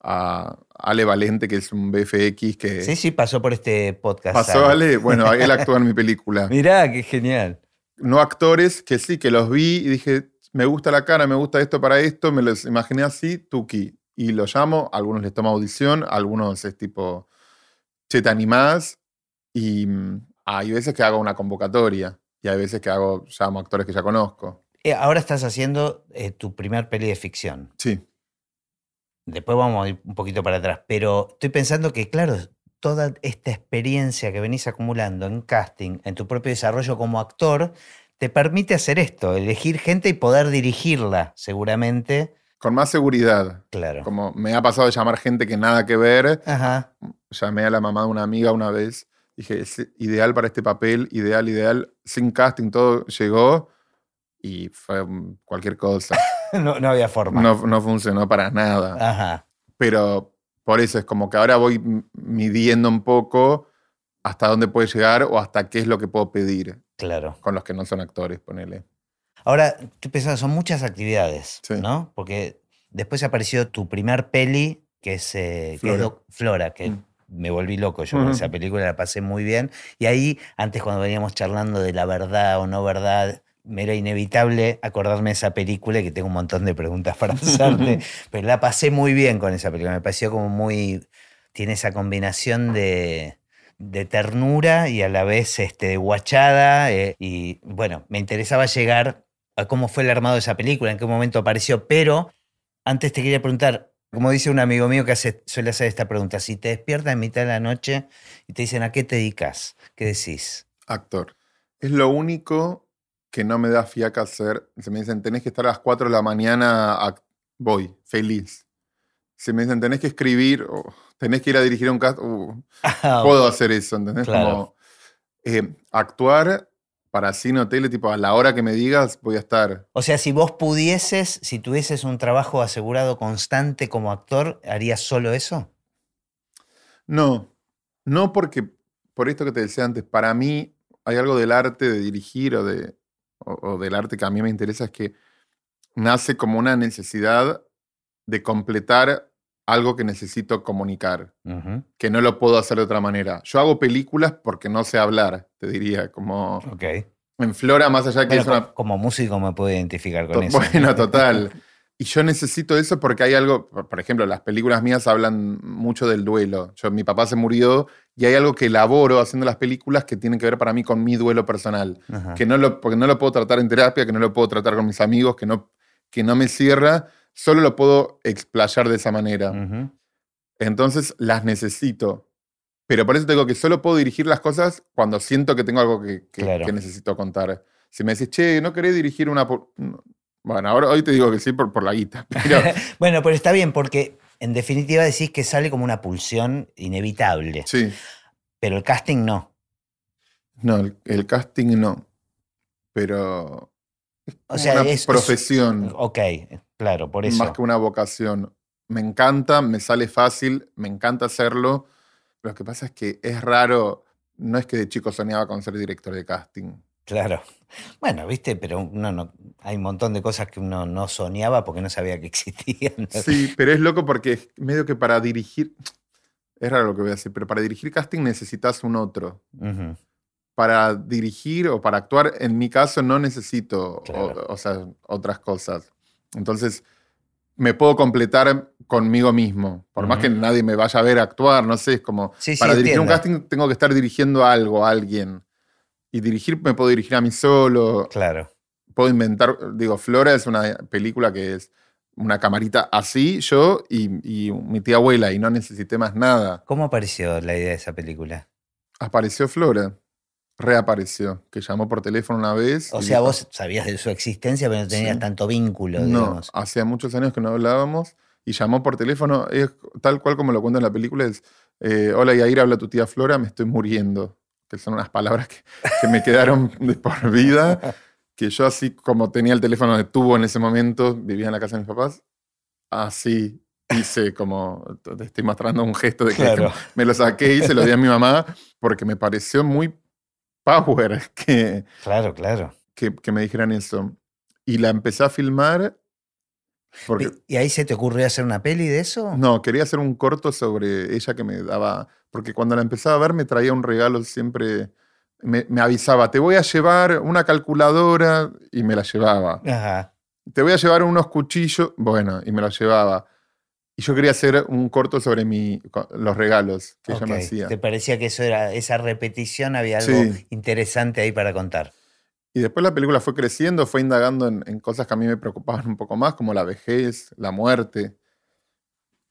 a Ale Valente, que es un BFX que Sí, sí, pasó por este podcast. pasó Ale. Bueno, él actúa en mi película. Mirá, qué genial. No actores que sí, que los vi y dije, me gusta la cara, me gusta esto para esto, me los imaginé así, Tuki. Y lo llamo, a algunos les toma audición, a algunos es tipo, che, te animás. Y mm, hay veces que hago una convocatoria y hay veces que hago, llamo actores que ya conozco. Eh, ahora estás haciendo eh, tu primer peli de ficción. Sí, Después vamos a ir un poquito para atrás. Pero estoy pensando que, claro, toda esta experiencia que venís acumulando en casting, en tu propio desarrollo como actor, te permite hacer esto, elegir gente y poder dirigirla, seguramente. con más seguridad. Claro. Como me ha pasado de llamar gente que nada que ver. Ajá. Llamé a la mamá de una amiga una vez. Dije, es ideal para este papel, ideal, ideal. Sin casting, todo llegó y fue cualquier cosa. No, no había forma. No, no funcionó para nada. Ajá. Pero por eso es como que ahora voy midiendo un poco hasta dónde puede llegar o hasta qué es lo que puedo pedir Claro. con los que no son actores, ponele. Ahora, estoy pensando, son muchas actividades, Sí. ¿no? Porque después apareció tu primer peli, que es, eh, que es Flora, que Mm. Me volví loco yo con esa película, la pasé muy bien. Y ahí, antes cuando veníamos charlando de la verdad o no verdad, me era inevitable acordarme de esa película y que tengo un montón de preguntas para hacerte, pero la pasé muy bien con esa película, me pareció como muy, tiene esa combinación de, de ternura y a la vez este, guachada, eh, y bueno, me interesaba llegar a cómo fue el armado de esa película, en qué momento apareció, pero antes te quería preguntar, como dice un amigo mío que hace, suele hacer esta pregunta, si te despiertas en mitad de la noche y te dicen, ¿a qué te dedicas? ¿Qué decís? Actor. Es lo único que no me da fiaca hacer. Si me dicen, tenés que estar a las 4 de la mañana, voy, feliz. Si me dicen, tenés que escribir, o tenés que ir a dirigir un cast, uh, puedo hacer eso, ¿entendés? Claro. Como eh, actuar para cine o tele, tipo a la hora que me digas, voy a estar. O sea, si vos pudieses, si tuvieses un trabajo asegurado constante como actor, ¿harías solo eso? No, no porque, por esto que te decía antes, para mí hay algo del arte de dirigir o, de, o, o del arte que a mí me interesa, es que nace como una necesidad de completar algo que necesito comunicar, Ujú, que no lo puedo hacer de otra manera. Yo hago películas porque no sé hablar, te diría, como Ok. en Flora, más allá de que Bueno, es una co- como músico me puedo identificar con To- eso. Bueno, total. Y yo necesito eso porque hay algo, por ejemplo, las películas mías hablan mucho del duelo. Yo, mi papá se murió y hay algo que elaboro haciendo las películas que tiene que ver para mí con mi duelo personal. Ajá. Que no lo, porque no lo puedo tratar en terapia, que no lo puedo tratar con mis amigos, que no, que no me cierra, solo lo puedo explayar de esa manera. Entonces las necesito. Pero por eso te digo que solo puedo dirigir las cosas cuando siento que tengo algo que, que- Claro. que necesito contar. Si me decís, che, ¿no querés dirigir una... po-?" No. Bueno, ahora hoy te digo que sí por, por la guita. Pero Bueno, pero está bien porque en definitiva decís que sale como una pulsión inevitable, sí, pero el casting no. no, el, el casting no. Pero... es O sea, una es- es- profesión Ok, claro, por eso. más que una vocación. Me encanta, me sale fácil, me encanta hacerlo. Lo que pasa es que es raro. No es que de chico soñaba con ser director de casting. Claro. Bueno, viste, pero uno no, hay un montón de cosas que uno no soñaba porque no sabía que existían. Sí, pero es loco porque medio que para dirigir. Es raro lo que voy a decir, pero para dirigir casting necesitas un otro. Para dirigir o para actuar, en mi caso, no necesito o, sea, otras cosas. Entonces, me puedo completar conmigo mismo. Por más que nadie me vaya a ver actuar, no sé, es como. Sí, sí, para dirigir un casting tengo que estar dirigiendo algo, a alguien. Y dirigir, me puedo dirigir a mí solo. Claro. puedo inventar, digo, Flora es una película que es una camarita así, yo y, y mi tía abuela, y no necesité más nada. ¿Cómo apareció la idea de esa película? Apareció Flora, reapareció, que llamó por teléfono una vez. O sea, dijo, vos sabías de su existencia, pero no tenías Sí. tanto vínculo, No, hacía muchos años que no hablábamos, y llamó por teléfono, es tal cual como lo cuento en la película, es, eh, hola Yair, habla tu tía Flora, me estoy muriendo. que son unas palabras que, que me quedaron de por vida, que yo así como tenía el teléfono de tubo en ese momento, vivía en la casa de mis papás, así hice como, te estoy mostrando un gesto de que Claro. me lo saqué y se lo di a mi mamá porque me pareció muy power que, Claro, claro. que, que me dijeran eso. Y la empecé a filmar porque, ¿Y ahí se te ocurrió hacer una peli de eso? no, quería hacer un corto sobre ella que me daba, porque cuando la empezaba a ver me traía un regalo siempre, me, me avisaba, te voy a llevar una calculadora y me la llevaba. Ajá. Te voy a llevar unos cuchillos, bueno, y me la llevaba. Y yo quería hacer un corto sobre mi, los regalos que ella me hacía. ¿Te parecía que eso era, esa repetición había algo Sí. interesante ahí para contar? Y después la película fue creciendo, fue indagando en, en cosas que a mí me preocupaban un poco más, como la vejez, la muerte,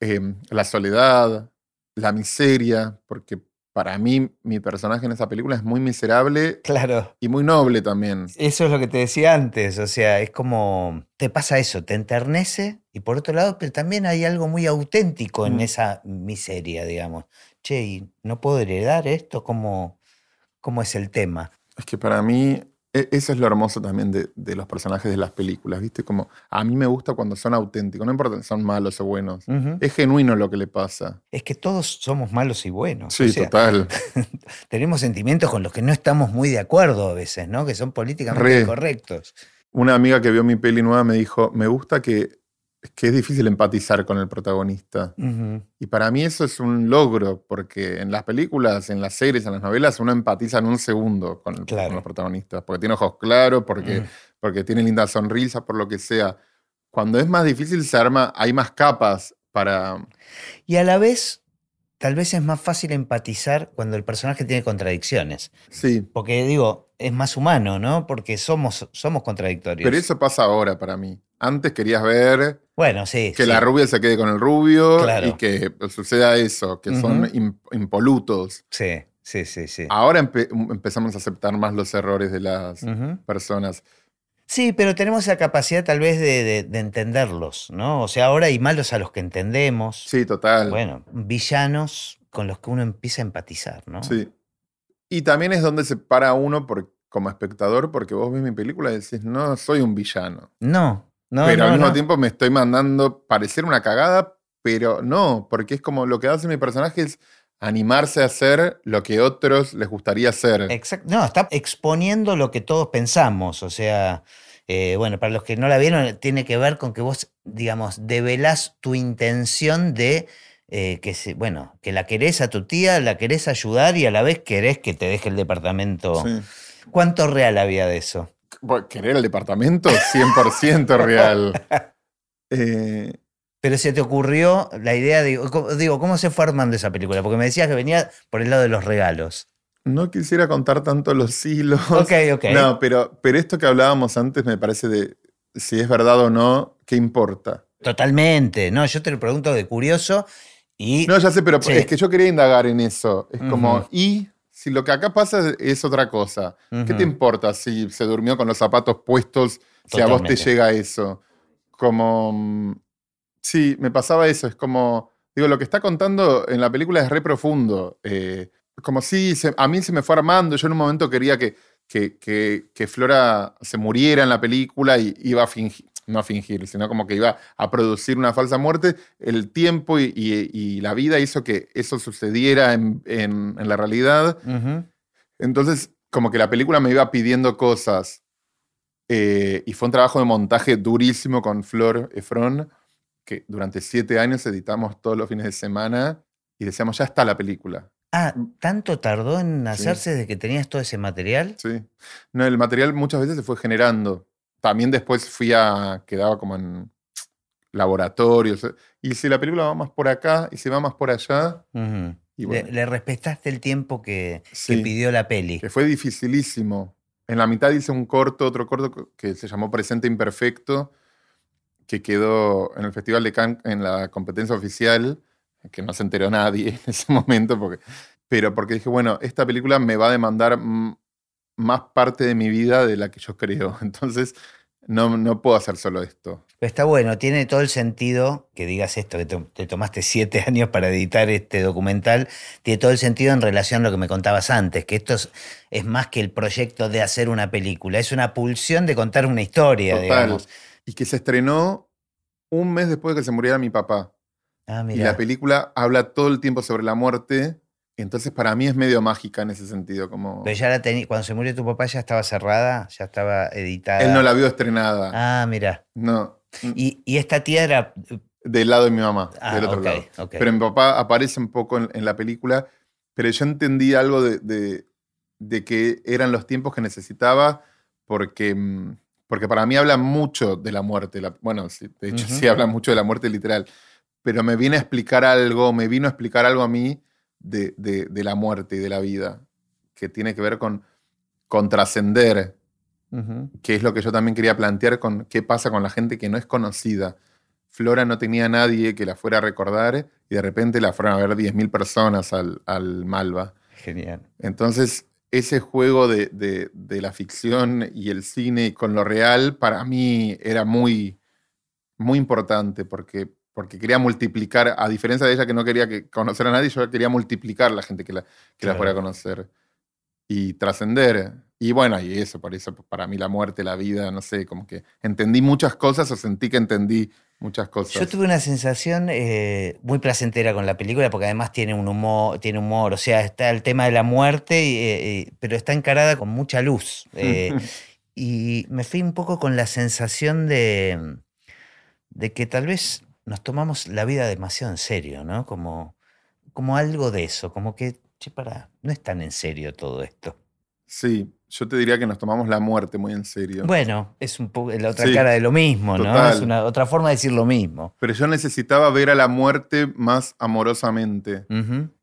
em, la soledad, la miseria, porque para mí mi personaje en esa película es muy miserable Claro. y muy noble también. Eso es lo que te decía antes, o sea, es como, te pasa eso, te enternece y por otro lado, pero también hay algo muy auténtico en Mm. esa miseria, digamos. Che, ¿y no puedo heredar esto? ¿Cómo, cómo es el tema? Es que para mí, eso es lo hermoso también de, de los personajes de las películas, ¿viste? Como a mí me gusta cuando son auténticos, no importa si son malos o buenos. Es genuino lo que le pasa. Es que todos somos malos y buenos. Sí, o sea, total. tenemos sentimientos con los que no estamos muy de acuerdo a veces, ¿no? Que son políticamente Re. incorrectos. Una amiga que vio mi peli nueva me dijo, me gusta que, que es difícil empatizar con el protagonista. Y para mí eso es un logro, porque en las películas, en las series, en las novelas, uno empatiza en un segundo con, el- Claro. con los protagonistas, porque tiene ojos claros, porque, Mm. porque tiene linda sonrisa, por lo que sea. Cuando es más difícil se arma, hay más capas para... Y a la vez, tal vez es más fácil empatizar cuando el personaje tiene contradicciones. Sí, Porque digo, es más humano, ¿no? Porque somos, somos contradictorios. pero eso pasa ahora para mí. Antes querías ver bueno, sí. que sí. la rubia se quede con el rubio Claro. y que suceda eso, que son impolutos. Sí, sí, sí, sí. Ahora empe- empezamos a aceptar más los errores de las personas. Sí, pero tenemos la capacidad tal vez de, de- de entenderlos, ¿no? O sea, ahora hay malos a los que entendemos. Sí, total. Bueno, villanos con los que uno empieza a empatizar, ¿no? Sí. Y también es donde se para uno por- como espectador, porque vos ves mi película y decís, no, soy un villano. No, no, pero no, al mismo no. tiempo me estoy mandando parecer una cagada, pero no, porque es como lo que hace mi personaje es animarse a hacer lo que otros les gustaría hacer. Exacto. No, está exponiendo lo que todos pensamos. O sea, eh, bueno, para los que no la vieron, tiene que ver con que vos, digamos, develás tu intención de eh, que, se, bueno, que la querés a tu tía, la querés ayudar y a la vez querés que te deje el departamento. Sí. ¿Cuánto real había de eso? Querer el departamento, 100% real. Eh, Pero se te ocurrió la idea de, digo, ¿cómo se fue armando esa película? Porque me decías que venía por el lado de los regalos. no quisiera contar tanto los hilos. Ok, ok. No, pero, pero esto que hablábamos antes me parece de si es verdad o no, ¿qué importa? Totalmente. No, yo te lo pregunto de curioso y No, ya sé, pero Sí. es que yo quería indagar en eso. Es como. ¿y si lo que acá pasa es otra cosa? ¿Qué te importa si se durmió con los zapatos puestos, si a vos te llega eso? Como, sí, me pasaba eso. Es como, digo, lo que está contando en la película es re profundo. eh, como si se- a mí se me fue armando. Yo en un momento quería que, que, que- que Flora se muriera en la película y iba a fingir, no a fingir, sino como que iba a producir una falsa muerte. El tiempo y, y- y la vida hizo que eso sucediera en, en- en la realidad. Entonces, como que la película me iba pidiendo cosas. eh, y fue un trabajo de montaje durísimo con Flor Efron, que durante siete años editamos todos los fines de semana y decíamos, ya está la película. Ah, ¿tanto tardó en hacerse desde que tenías todo ese material? Sí. No, el material muchas veces se fue generando. También después fui a. quedaba como en laboratorios. Y si la película va más por acá y si va más por allá. Y Le, bueno, le respetaste el tiempo que, pidió la peli. que fue dificilísimo. En la mitad hice un corto, otro corto que se llamó Presente Imperfecto, que quedó en el Festival de Cannes en la competencia oficial, que no se enteró nadie en ese momento, porque, pero porque dije, bueno, esta película me va a demandar mm, más parte de mi vida de la que yo creo. Entonces no, no puedo hacer solo esto. Pero está bueno, tiene todo el sentido que digas esto, que te, te tomaste siete años para editar este documental, tiene todo el sentido en relación a lo que me contabas antes, que esto es, es más que el proyecto de hacer una película, es una pulsión de contar una historia, Total. digamos. Y que se estrenó un mes después de que se muriera mi papá. Ah, Y la película habla todo el tiempo sobre la muerte. Entonces, para mí es medio mágica en ese sentido. Como... Pero ya la cuando se murió tu papá ya estaba cerrada, ya estaba editada. Él no la vio estrenada. Ah, mira. No. Y, y esta tía era. Del lado de mi mamá, Ah, del otro ok, lado. ok. Pero mi papá aparece un poco en, en la película, pero yo entendí algo de, de- de que eran los tiempos que necesitaba, porque, mm, porque para mí habla mucho de la muerte. la- bueno, de hecho Ujú. sí habla mucho de la muerte literal, pero me viene a explicar algo, me vino a explicar algo a mí de, de- de la muerte y de la vida, que tiene que ver con, con trascender, Ujú. que es lo que yo también quería plantear con qué pasa con la gente que no es conocida. Flora no tenía nadie que la fuera a recordar y de repente la fueron a ver 10.000 personas al, al Malva. Genial. Entonces, ese juego de, de- de la ficción y el cine con lo real para mí era muy, muy importante porque, porque quería multiplicar, a diferencia de ella que no quería que conocer a nadie, yo quería multiplicar la gente que la, que la Claro. fuera a conocer y trascender. Y bueno, y eso, por eso, para mí la muerte, la vida, no sé, como que entendí muchas cosas o sentí que entendí muchas cosas. Yo tuve una sensación eh, muy placentera con la película porque además tiene un humor, tiene humor, o sea, está el tema de la muerte, eh, eh, pero está encarada con mucha luz. eh, y me fui un poco con la sensación de, de que tal vez nos tomamos la vida demasiado en serio, ¿no? Como, como algo de eso, como que, che, pará, no es tan en serio todo esto. Sí, yo te diría que nos tomamos la muerte muy en serio. Bueno, es un poco la otra Sí, cara de lo mismo, ¿no? total. Es una otra forma de decir lo mismo. Pero yo necesitaba ver a la muerte más amorosamente.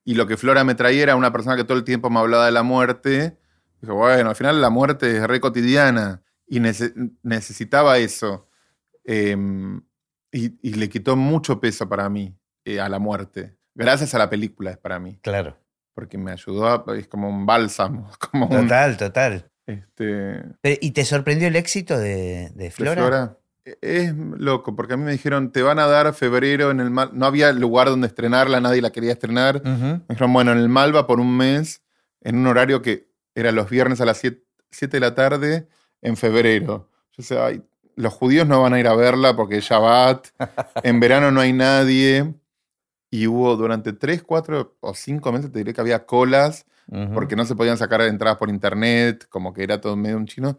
Y lo que Flora me traía era una persona que todo el tiempo me hablaba de la muerte. Dije, bueno, al final la muerte es re cotidiana. Y nece- necesitaba eso. Em, y, y le quitó mucho peso para mí eh, a la muerte. Gracias a la película es para mí. Claro. Porque me ayudó, a- es como un bálsamo. Como un, Total, total. este, Pero, ¿Y te sorprendió el éxito de, de de Flora? Flora. E- Es loco, porque a mí me dijeron, te van a dar febrero en el Mal. No había lugar donde estrenarla, nadie la quería estrenar. Me dijeron, bueno, en el Malva por un mes, en un horario que era los viernes a las 7 de la tarde, en febrero. Yo sé, ay, los judíos no van a ir a verla porque es Shabbat, en verano no hay nadie. Y hubo durante 3, 4 o 5 meses, te diré que había colas, porque no se podían sacar entradas por internet, como que era todo medio un chino.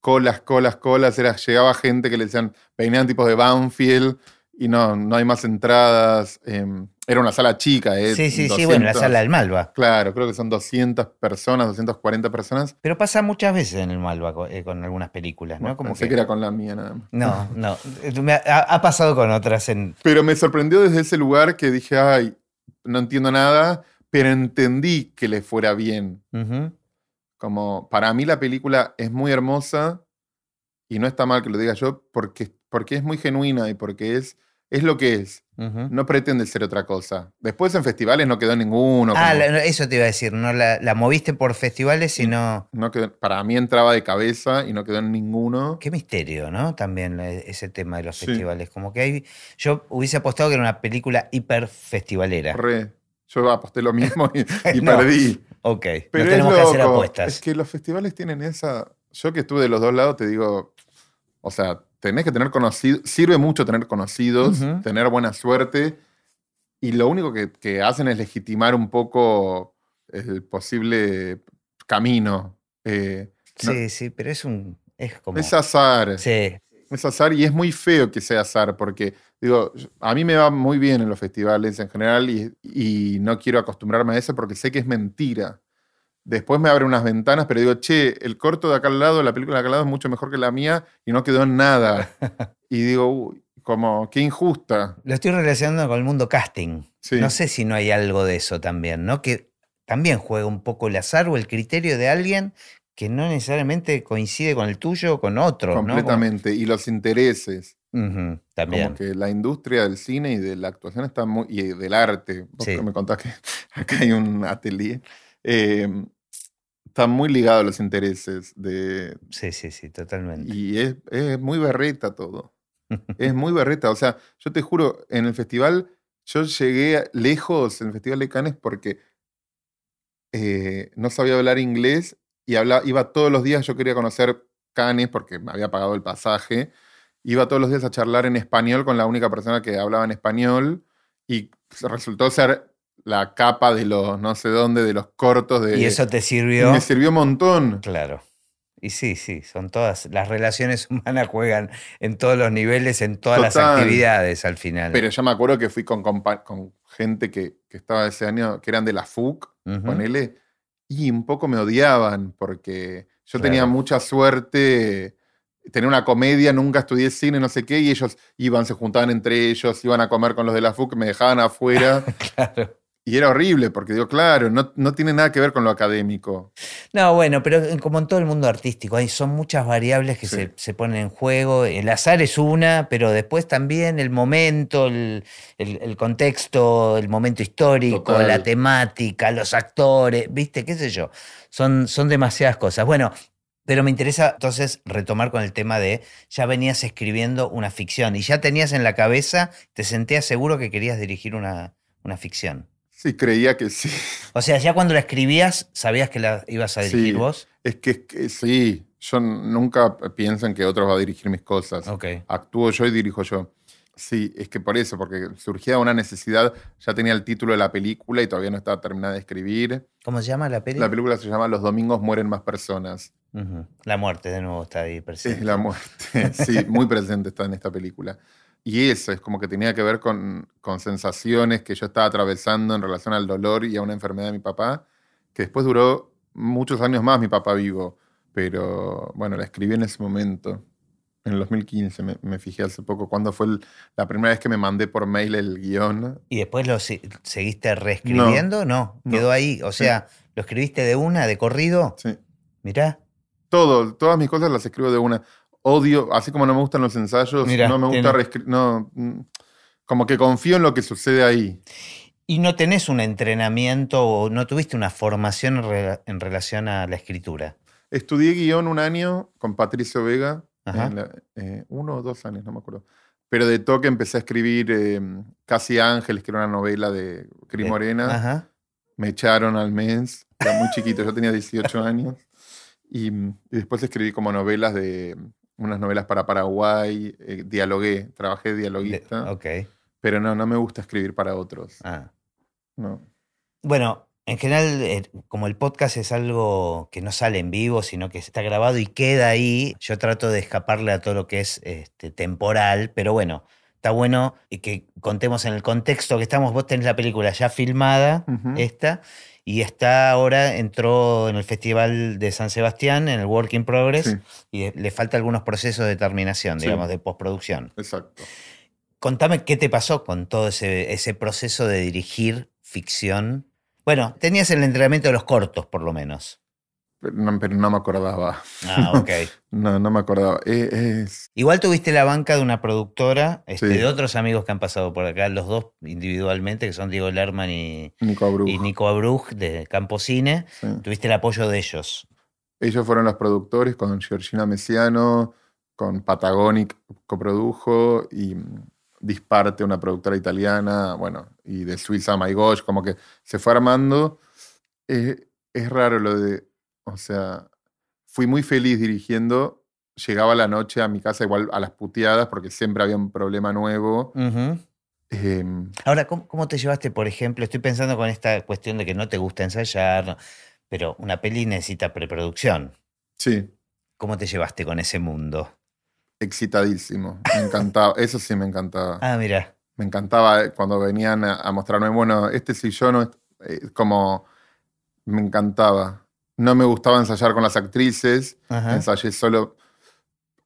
Colas, colas, colas. Era, llegaba gente que le decían, venían tipos de Banfield y no, no hay más entradas. em, era una sala chica, ¿eh? Sí, sí, sí, bueno, la 200. sala del Malva. Claro, creo que son 200 personas, 240 personas. Pero pasa muchas veces en el Malva eh, con, algunas películas, ¿no? Bueno, Como pensé que- que... era con la mía nada más. No, no. Ha, ha pasado con otras en. Pero me sorprendió desde ese lugar que dije, ay, no entiendo nada, pero entendí que le fuera bien. Como para mí la película es muy hermosa y no está mal que lo diga yo porque, porque es muy genuina y porque es, es lo que es. No pretende ser otra cosa. Después en festivales no quedó ninguno. Ah, como- la- no, eso te iba a decir, no la, la moviste por festivales, sino. no quedó- para mí entraba de cabeza y no quedó en ninguno. Qué misterio, ¿no? También ese tema de los Sí. festivales. Como que hay. Yo hubiese apostado que era una película hiper festivalera. Re. Yo aposté lo mismo y, y No. perdí. Ok. Pero no es tenemos que hacer loco. apuestas. Es que los festivales tienen esa. Yo que estuve de los dos lados, te digo. O sea, tenés que tener conocidos. Sirve mucho tener conocidos, tener buena suerte. Y lo único que, que hacen es legitimar un poco el posible camino. Eh, no- Sí, sí, pero es un. Es como. es azar. Sí. Es azar y es muy feo que sea azar porque, digo, a mí me va muy bien en los festivales en general y, y no quiero acostumbrarme a eso porque sé que es mentira. Después me abre unas ventanas, pero digo, che, el corto de acá al lado, la película de acá al lado es mucho mejor que la mía y no quedó en nada. Y digo, uy, como, qué injusta. Lo estoy relacionando con el mundo casting. Sí. No sé si no hay algo de eso también, ¿no? Que también juega un poco el azar o el criterio de alguien que no necesariamente coincide con el tuyo o con otro, ¿no? completamente. Y los intereses. También. Como que la industria del cine y de la actuación está muy. y del arte. Vos Sí. me contás que acá hay un atelier. eh, está muy ligado a los intereses de... Sí, sí, sí, totalmente. Y es, es muy berreta todo. Es muy berreta. O sea, yo te juro, en el festival, yo llegué lejos en el Festival de Cannes porque eh, no sabía hablar inglés y hablaba, iba todos los días, yo quería conocer Cannes porque me había pagado el pasaje. Iba todos los días a charlar en español con la única persona que hablaba en español y resultó ser la capa de los no sé dónde, de los cortos de... ¿Y eso te sirvió? Me sirvió un montón. Claro. Y sí, sí, son todas, las relaciones humanas juegan en todos los niveles, en todas las actividades al final. Pero yo me acuerdo que fui con, con gente que, que estaba ese año, que eran de la FUC, Ujú. ponele, y un poco me odiaban porque yo tenía mucha suerte, tenía una comedia, nunca estudié cine, no sé qué, y ellos iban, se juntaban entre ellos, iban a comer con los de la FUC, me dejaban afuera, Claro. Y era horrible porque digo, claro, no, no tiene nada que ver con lo académico. No, bueno, pero como en todo el mundo artístico, hay, son muchas variables que Sí. se, se ponen en juego. El azar es una, pero después también el momento, el, el- el contexto, el momento histórico, Total. la temática, los actores, ¿viste? ¿Qué sé yo? Son, son demasiadas cosas. Bueno, pero me interesa entonces retomar con el tema de ya venías escribiendo una ficción y ya tenías en la cabeza, te sentías seguro que querías dirigir una, una ficción. Sí, creía que sí. O sea, ya cuando la escribías, sabías que la ibas a dirigir Sí. vos. Es que, es que sí, yo nunca pienso en que otro va a dirigir mis cosas. Ok. actúo yo y dirijo yo. Sí, es que por eso, porque surgía una necesidad, ya tenía el título de la película y todavía no estaba terminada de escribir. ¿Cómo se llama la peli? La película se llama Los domingos mueren más personas. Ujú. La muerte, de nuevo, está ahí presente. Es la muerte, sí, muy presente está en esta película. Y eso es como que tenía que ver con, con sensaciones que yo estaba atravesando en relación al dolor y a una enfermedad de mi papá, que después duró muchos años más mi papá vivo. Pero bueno, la escribí en ese momento, en el 2015, me, me fijé hace poco, cuando fue el- la primera vez que me mandé por mail el guion. ¿Y después lo seguiste reescribiendo? No, No. quedó ahí. O sea, ¿lo escribiste de una, de corrido? Sí. Mirá. Todo, todas mis cosas las escribo de una. Odio, así como no me gustan los ensayos, Mirá, no me gusta reescribir. No, mm, como que confío en lo que sucede ahí. ¿Y no tenés un entrenamiento o no tuviste una formación en, en relación a la escritura? Estudié guion un año con Patricio Vega, Ajá. en la- eh, uno o dos años, no me acuerdo. Pero de toque empecé a escribir eh, Casi Ángeles, que era una novela de Cri Eh, Morena. Ajá. Me echaron al mes, era muy chiquito, yo tenía 18 años. Y, y después escribí como novelas de unas novelas para Paraguay, eh, dialogué, trabajé De- dialoguista, ok. pero no, no me gusta escribir para otros. Ah. No. Bueno, en general, eh, como el podcast es algo que no sale en vivo, sino que está grabado y queda ahí, yo trato de escaparle a todo lo que es este, temporal, pero bueno, está bueno y que contemos en el contexto que estamos. Vos tenés la película ya filmada, esta, y está ahora, entró en el Festival de San Sebastián, en el Work in Progress, Sí. y le falta algunos procesos de terminación, Sí. digamos, de postproducción. Exacto. Contame qué te pasó con todo ese, ese proceso de dirigir ficción. Bueno, tenías el entrenamiento de los cortos, por lo menos. Pero no, pero no me acordaba. Ah, ok. No, no me acordaba. Eh, es, Igual tuviste la banca de una productora, este, Sí. de otros amigos que han pasado por acá, los dos individualmente, que son Diego Lerman y, Nico Abreu. y Nico Abruj de Campo Cine. Sí. Tuviste el apoyo de ellos. Ellos fueron los productores con Georgina Messiano, con Patagonic coprodujo y mm, Disparte, una productora italiana, bueno, y de Suiza My Gosh, como que se fue armando. Eh, es raro lo de, o sea, fui muy feliz dirigiendo, llegaba la noche a mi casa igual a las puteadas porque siempre había un problema nuevo. Em, Ahora, ¿cómo, cómo te llevaste, por ejemplo? Estoy pensando con esta cuestión de que no te gusta ensayar, no, pero una peli necesita preproducción. sí, ¿Cómo te llevaste con ese mundo? excitadísimo, me encantaba, eso sí me encantaba. Ah, mira. Me encantaba eh, cuando venían a, a mostrarme, bueno, este sillón no es eh, como. Me encantaba. No me gustaba ensayar con las actrices, Ajá. ensayé solo.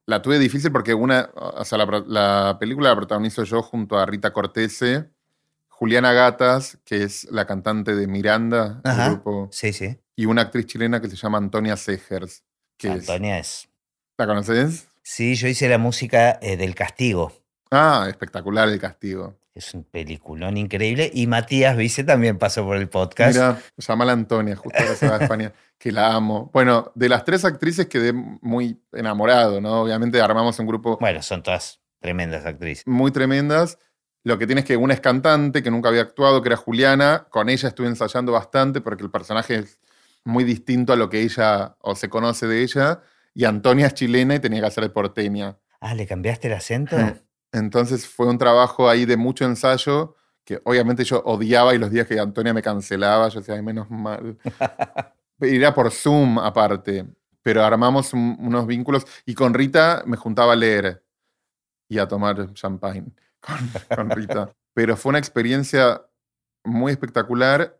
La tuve difícil porque una. O sea, la, la película la protagonizo yo junto a Rita Cortese, Juliana Gatas, que es la cantante de Miranda, el Ajá. grupo, Sí, sí. y una actriz chilena que se llama Antonia Segers. Que es- Antonia es. ¿La conoces? Sí, yo hice la música eh, del castigo. Ah, espectacular el castigo. Es un peliculón increíble. Y Matías Vice también pasó por el podcast. Mira, llama la Antonia, justo ahora se va a España, que la amo. Bueno, de las tres actrices quedé muy enamorado, ¿no? Obviamente armamos un grupo Bueno, son todas tremendas actrices. muy tremendas. Lo que tienes que una es cantante, que nunca había actuado, que era Juliana. Con ella estuve ensayando bastante porque el personaje es muy distinto a lo que ella o se conoce de ella. Y Antonia es chilena y tenía que hacer de porteña. Ah, ¿le cambiaste el acento? Entonces fue un trabajo ahí de mucho ensayo que obviamente yo odiaba y los días que Antonia me cancelaba, yo decía, ay, menos mal. Iría por Zoom aparte, pero armamos un- unos vínculos y con Rita me juntaba a leer y a tomar champagne con, con Rita. Pero fue una experiencia muy espectacular.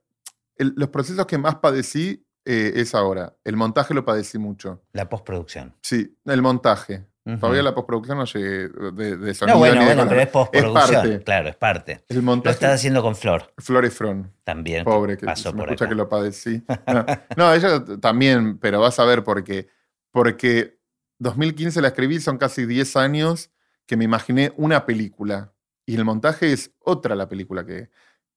El- los procesos que más padecí eh, es ahora. El montaje lo padecí mucho. La postproducción. Sí, el montaje. Todavía la postproducción no llegué de, de sonido No, bueno, bueno, pero es postproducción. parte. Claro, es parte. El Lo estás haciendo con Flor Flor y Fron. también. Pobre, que pasó se me por escucha acá. que lo padecí. No, no, ella también, pero vas a ver por qué. Porque 2015 la escribí, son casi 10 años que me imaginé una película. Y el montaje es otra la película que,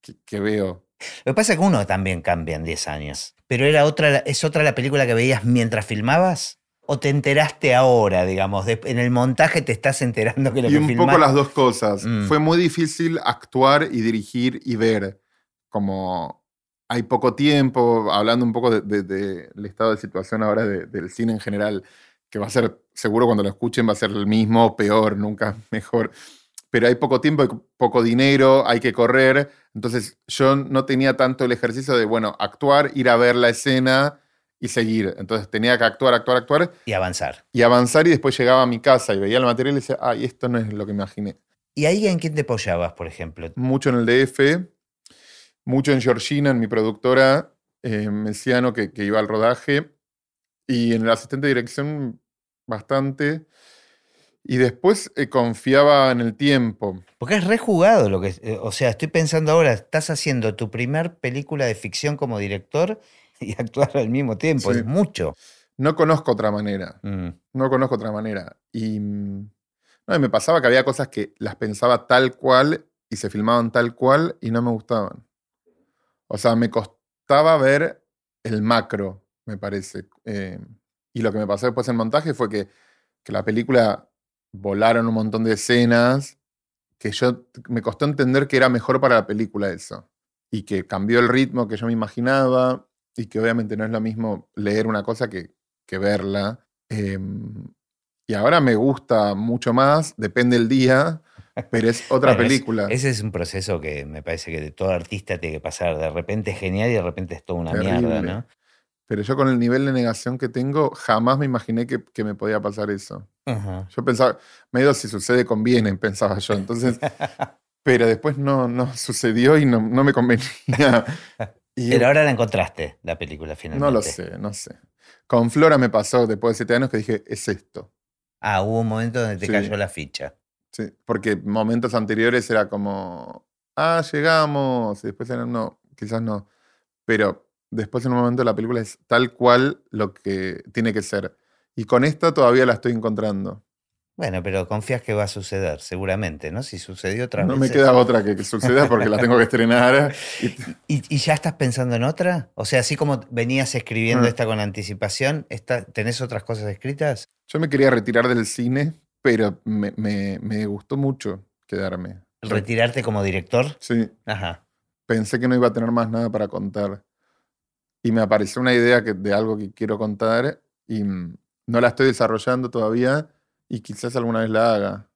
que, que veo. Lo que pasa es que uno también cambia en 10 años. Pero era otra, ¿es otra la película que veías mientras filmabas? ¿O te enteraste ahora, digamos? en el montaje te estás enterando que lo Y que un filmás- poco las dos cosas. Mm. Fue muy difícil actuar y dirigir y ver. Como hay poco tiempo, hablando un poco del de, de- del estado de situación ahora de- del cine en general, que va a ser, seguro cuando lo escuchen va a ser el mismo, peor, nunca mejor. Pero hay poco tiempo, hay poco dinero, hay que correr. Entonces yo no tenía tanto el ejercicio de, bueno, actuar, ir a ver la escena y seguir. Entonces tenía que actuar, actuar, actuar Y avanzar. y avanzar y después llegaba a mi casa y veía el material y decía, ay, esto no es lo que imaginé. ¿Y ahí en quién te apoyabas, por ejemplo? Mucho en el DF, mucho en Georgina, en mi productora, eh, Messiano, que, que iba al rodaje, y en el asistente de dirección bastante. Y después eh, confiaba en el tiempo. Porque es rejugado lo que. eh, O sea, estoy pensando ahora, estás haciendo tu primer película de ficción como director y actuar al mismo tiempo. Sí. Es mucho. No conozco otra manera. Mm. No conozco otra manera. Y, mm, no, y me pasaba que había cosas que las pensaba tal cual y se filmaban tal cual y no me gustaban. O sea, me costaba ver el macro, me parece. Eh, y lo que me pasó después en montaje fue que, que la película volaron un montón de escenas que yo me costó entender que era mejor para la película eso. Y que cambió el ritmo que yo me imaginaba y que obviamente no es lo mismo leer una cosa que, que verla. Em, y ahora me gusta mucho más, depende el día, pero es otra Bueno, es- película. ese es un proceso que me parece que de todo artista tiene que pasar. De repente es genial y de repente es toda una mierda. ¿no? Pero yo con el nivel de negación que tengo, jamás me imaginé que, que me podía pasar eso. Yo pensaba, medio si sucede conviene, pensaba yo. Entonces, pero después no, no sucedió y no, no me convenía. Y Pero ahora la encontraste, la película finalmente. no lo sé, no sé. Con Flora me pasó después de siete años que dije, es esto. Ah, hubo un momento donde te Sí. cayó la ficha. Sí, porque momentos anteriores era como, ah, llegamos, y después era, no, quizás no. Pero después en un momento la película es tal cual lo que tiene que ser. Y con esta todavía la estoy encontrando. Bueno, pero confías que va a suceder, seguramente, ¿no? Si sucedió otra No vez. me queda otra que, que suceda porque la tengo que estrenar. Y- ¿Y, y ya estás pensando en otra? O sea, así como venías escribiendo Ah. esta con anticipación, esta- ¿tenés otras cosas escritas? yo me quería retirar del cine, pero me, me- me gustó mucho quedarme. ¿Retirarte como director? Sí, Ajá. pensé que no iba a tener más nada para contar. Y me apareció una idea que, de algo que quiero contar y mm, no la estoy desarrollando todavía y quizás alguna vez la haga.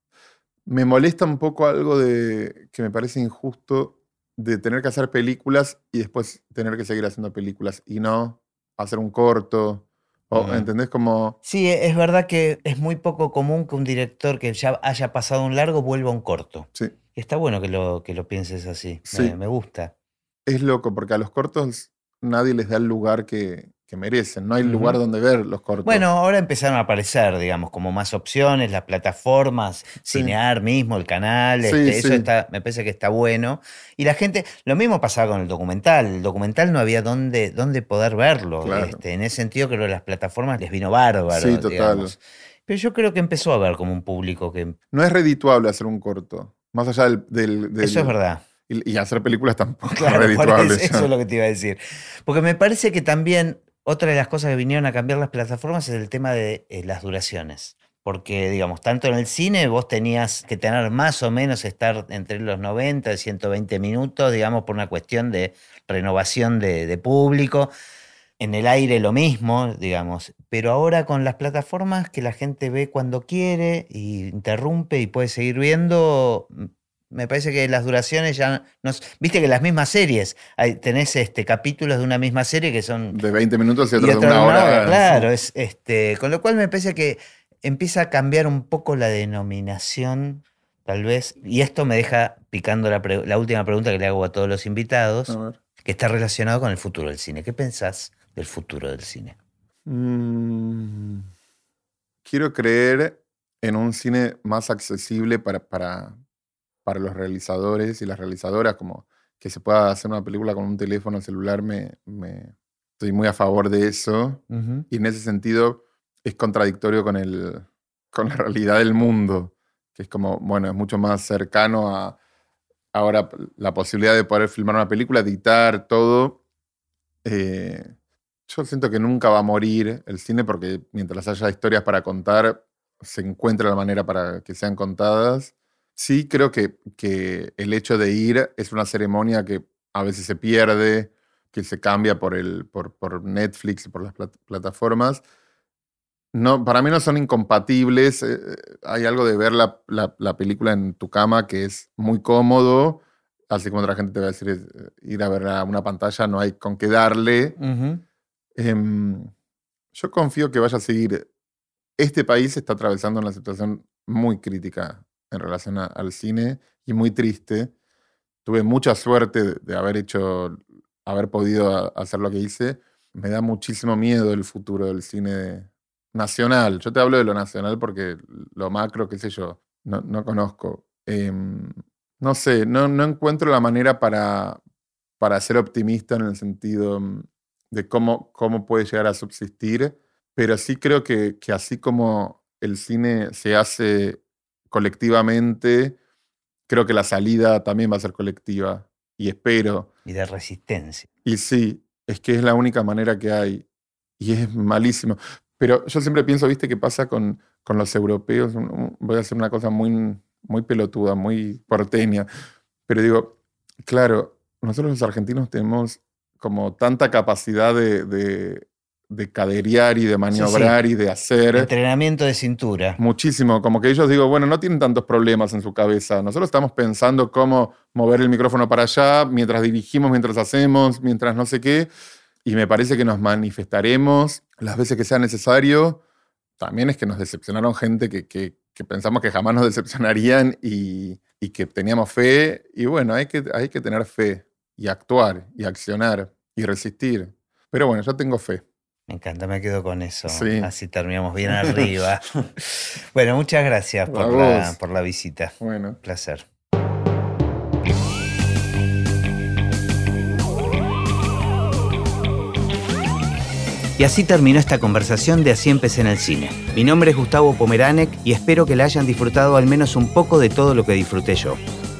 Me molesta un poco algo de que me parece injusto de tener que hacer películas y después tener que seguir haciendo películas y no hacer un corto. O. ¿Entendés? Como, Sí, e- es verdad que es muy poco común que un director que ya haya pasado un largo vuelva a un corto. sí, está bueno que lo, que lo pienses así. Sí. Me, me gusta. es loco porque a los cortos nadie les da el lugar que, que merecen. No hay lugar donde ver los cortos. Bueno, ahora empezaron a aparecer, digamos, como más opciones, las plataformas, Sí. Cinear mismo, el canal, Sí, este, eso está, me parece que está bueno. Y la gente, lo mismo pasaba con el documental, el documental no había dónde, dónde poder verlo. Claro. este, en ese sentido creo que las plataformas les vino bárbaro. Sí, total. digamos. Pero yo creo que empezó a haber como un público que... No es redituable hacer un corto. Más allá del... del- del- Eso es verdad. Y, y hacer películas tampoco Claro, eso es lo que te iba a decir. Porque me parece que también otra de las cosas que vinieron a cambiar las plataformas es el tema de eh, las duraciones. Porque, digamos, tanto en el cine vos tenías que tener más o menos estar entre los 90 y 120 minutos, digamos, por una cuestión de renovación de, de público. En el aire lo mismo, digamos. Pero ahora con las plataformas que la gente ve cuando quiere y interrumpe y puede seguir viendo, me parece que las duraciones ya no... s- Viste que las mismas series, hay, tenés este, capítulos de una misma serie que son De 20 minutos y otros de una de hora. Claro, es, este, con lo cual me parece que empieza a cambiar un poco la denominación, tal vez, y esto me deja picando la, pre- la última pregunta que le hago a todos los invitados, que está relacionado con el futuro del cine. ¿Qué pensás del futuro del cine? Mm, quiero creer en un cine más accesible para, para, para los realizadores y las realizadoras, como que se pueda hacer una película con un teléfono celular, me, me- estoy muy a favor de eso. Y en ese sentido es contradictorio con, el, con la realidad del mundo, que es como, bueno, es mucho más cercano a ahora la posibilidad de poder filmar una película, editar todo. Eh, yo siento que nunca va a morir el cine porque mientras haya historias para contar, se encuentra la manera para que sean contadas. Sí creo que, que el hecho de ir es una ceremonia que a veces se pierde, que se cambia por, el, por, por Netflix y por las plat- plataformas. No, para mí no son incompatibles. eh, hay algo de ver la, la- la película en tu cama que es muy cómodo, así como otra gente te va a decir, eh, ir a ver a una pantalla no hay con qué darle. Em, yo confío que vaya a seguir. Este país está atravesando una situación muy crítica en relación al cine y muy triste. Tuve mucha suerte de, haber hecho, haber podido hacer lo que hice. Me da muchísimo miedo el futuro del cine nacional. Yo te hablo de lo nacional porque lo macro, qué sé yo, no, no conozco. Em, no sé, no, no encuentro la manera para, para ser optimista en el sentido mm, de cómo, cómo puede llegar a subsistir, pero sí creo que, que así como el cine se hace colectivamente, creo que la salida también va a ser colectiva. Y espero. Y de resistencia. Y sí, es que es la única manera que hay. Y es malísimo. Pero yo siempre pienso, ¿viste qué pasa con, con los europeos? Voy a hacer una cosa muy, muy pelotuda, muy porteña. Pero digo, claro, nosotros los argentinos tenemos como tanta capacidad de, de, de caderear y de maniobrar y de hacer. Entrenamiento de cintura. Muchísimo, como que ellos digo, bueno, no tienen tantos problemas en su cabeza. Nosotros estamos pensando cómo mover el micrófono para allá, mientras dirigimos, mientras hacemos, mientras no sé qué. Y me parece que nos manifestaremos las veces que sea necesario. También es que nos decepcionaron gente que, que- que pensamos que jamás nos decepcionarían y, y que teníamos fe. Y bueno, hay que, hay que tener fe y actuar y accionar y resistir. Pero bueno, yo tengo fe. Me encanta, me quedo con eso. Sí. Así terminamos bien arriba. bueno, muchas gracias por la, por la visita. Bueno. Un placer. Y así terminó esta conversación de Así empecé en el cine. Mi nombre es Gustavo Pomeranek y espero que la hayan disfrutado al menos un poco de todo lo que disfruté yo.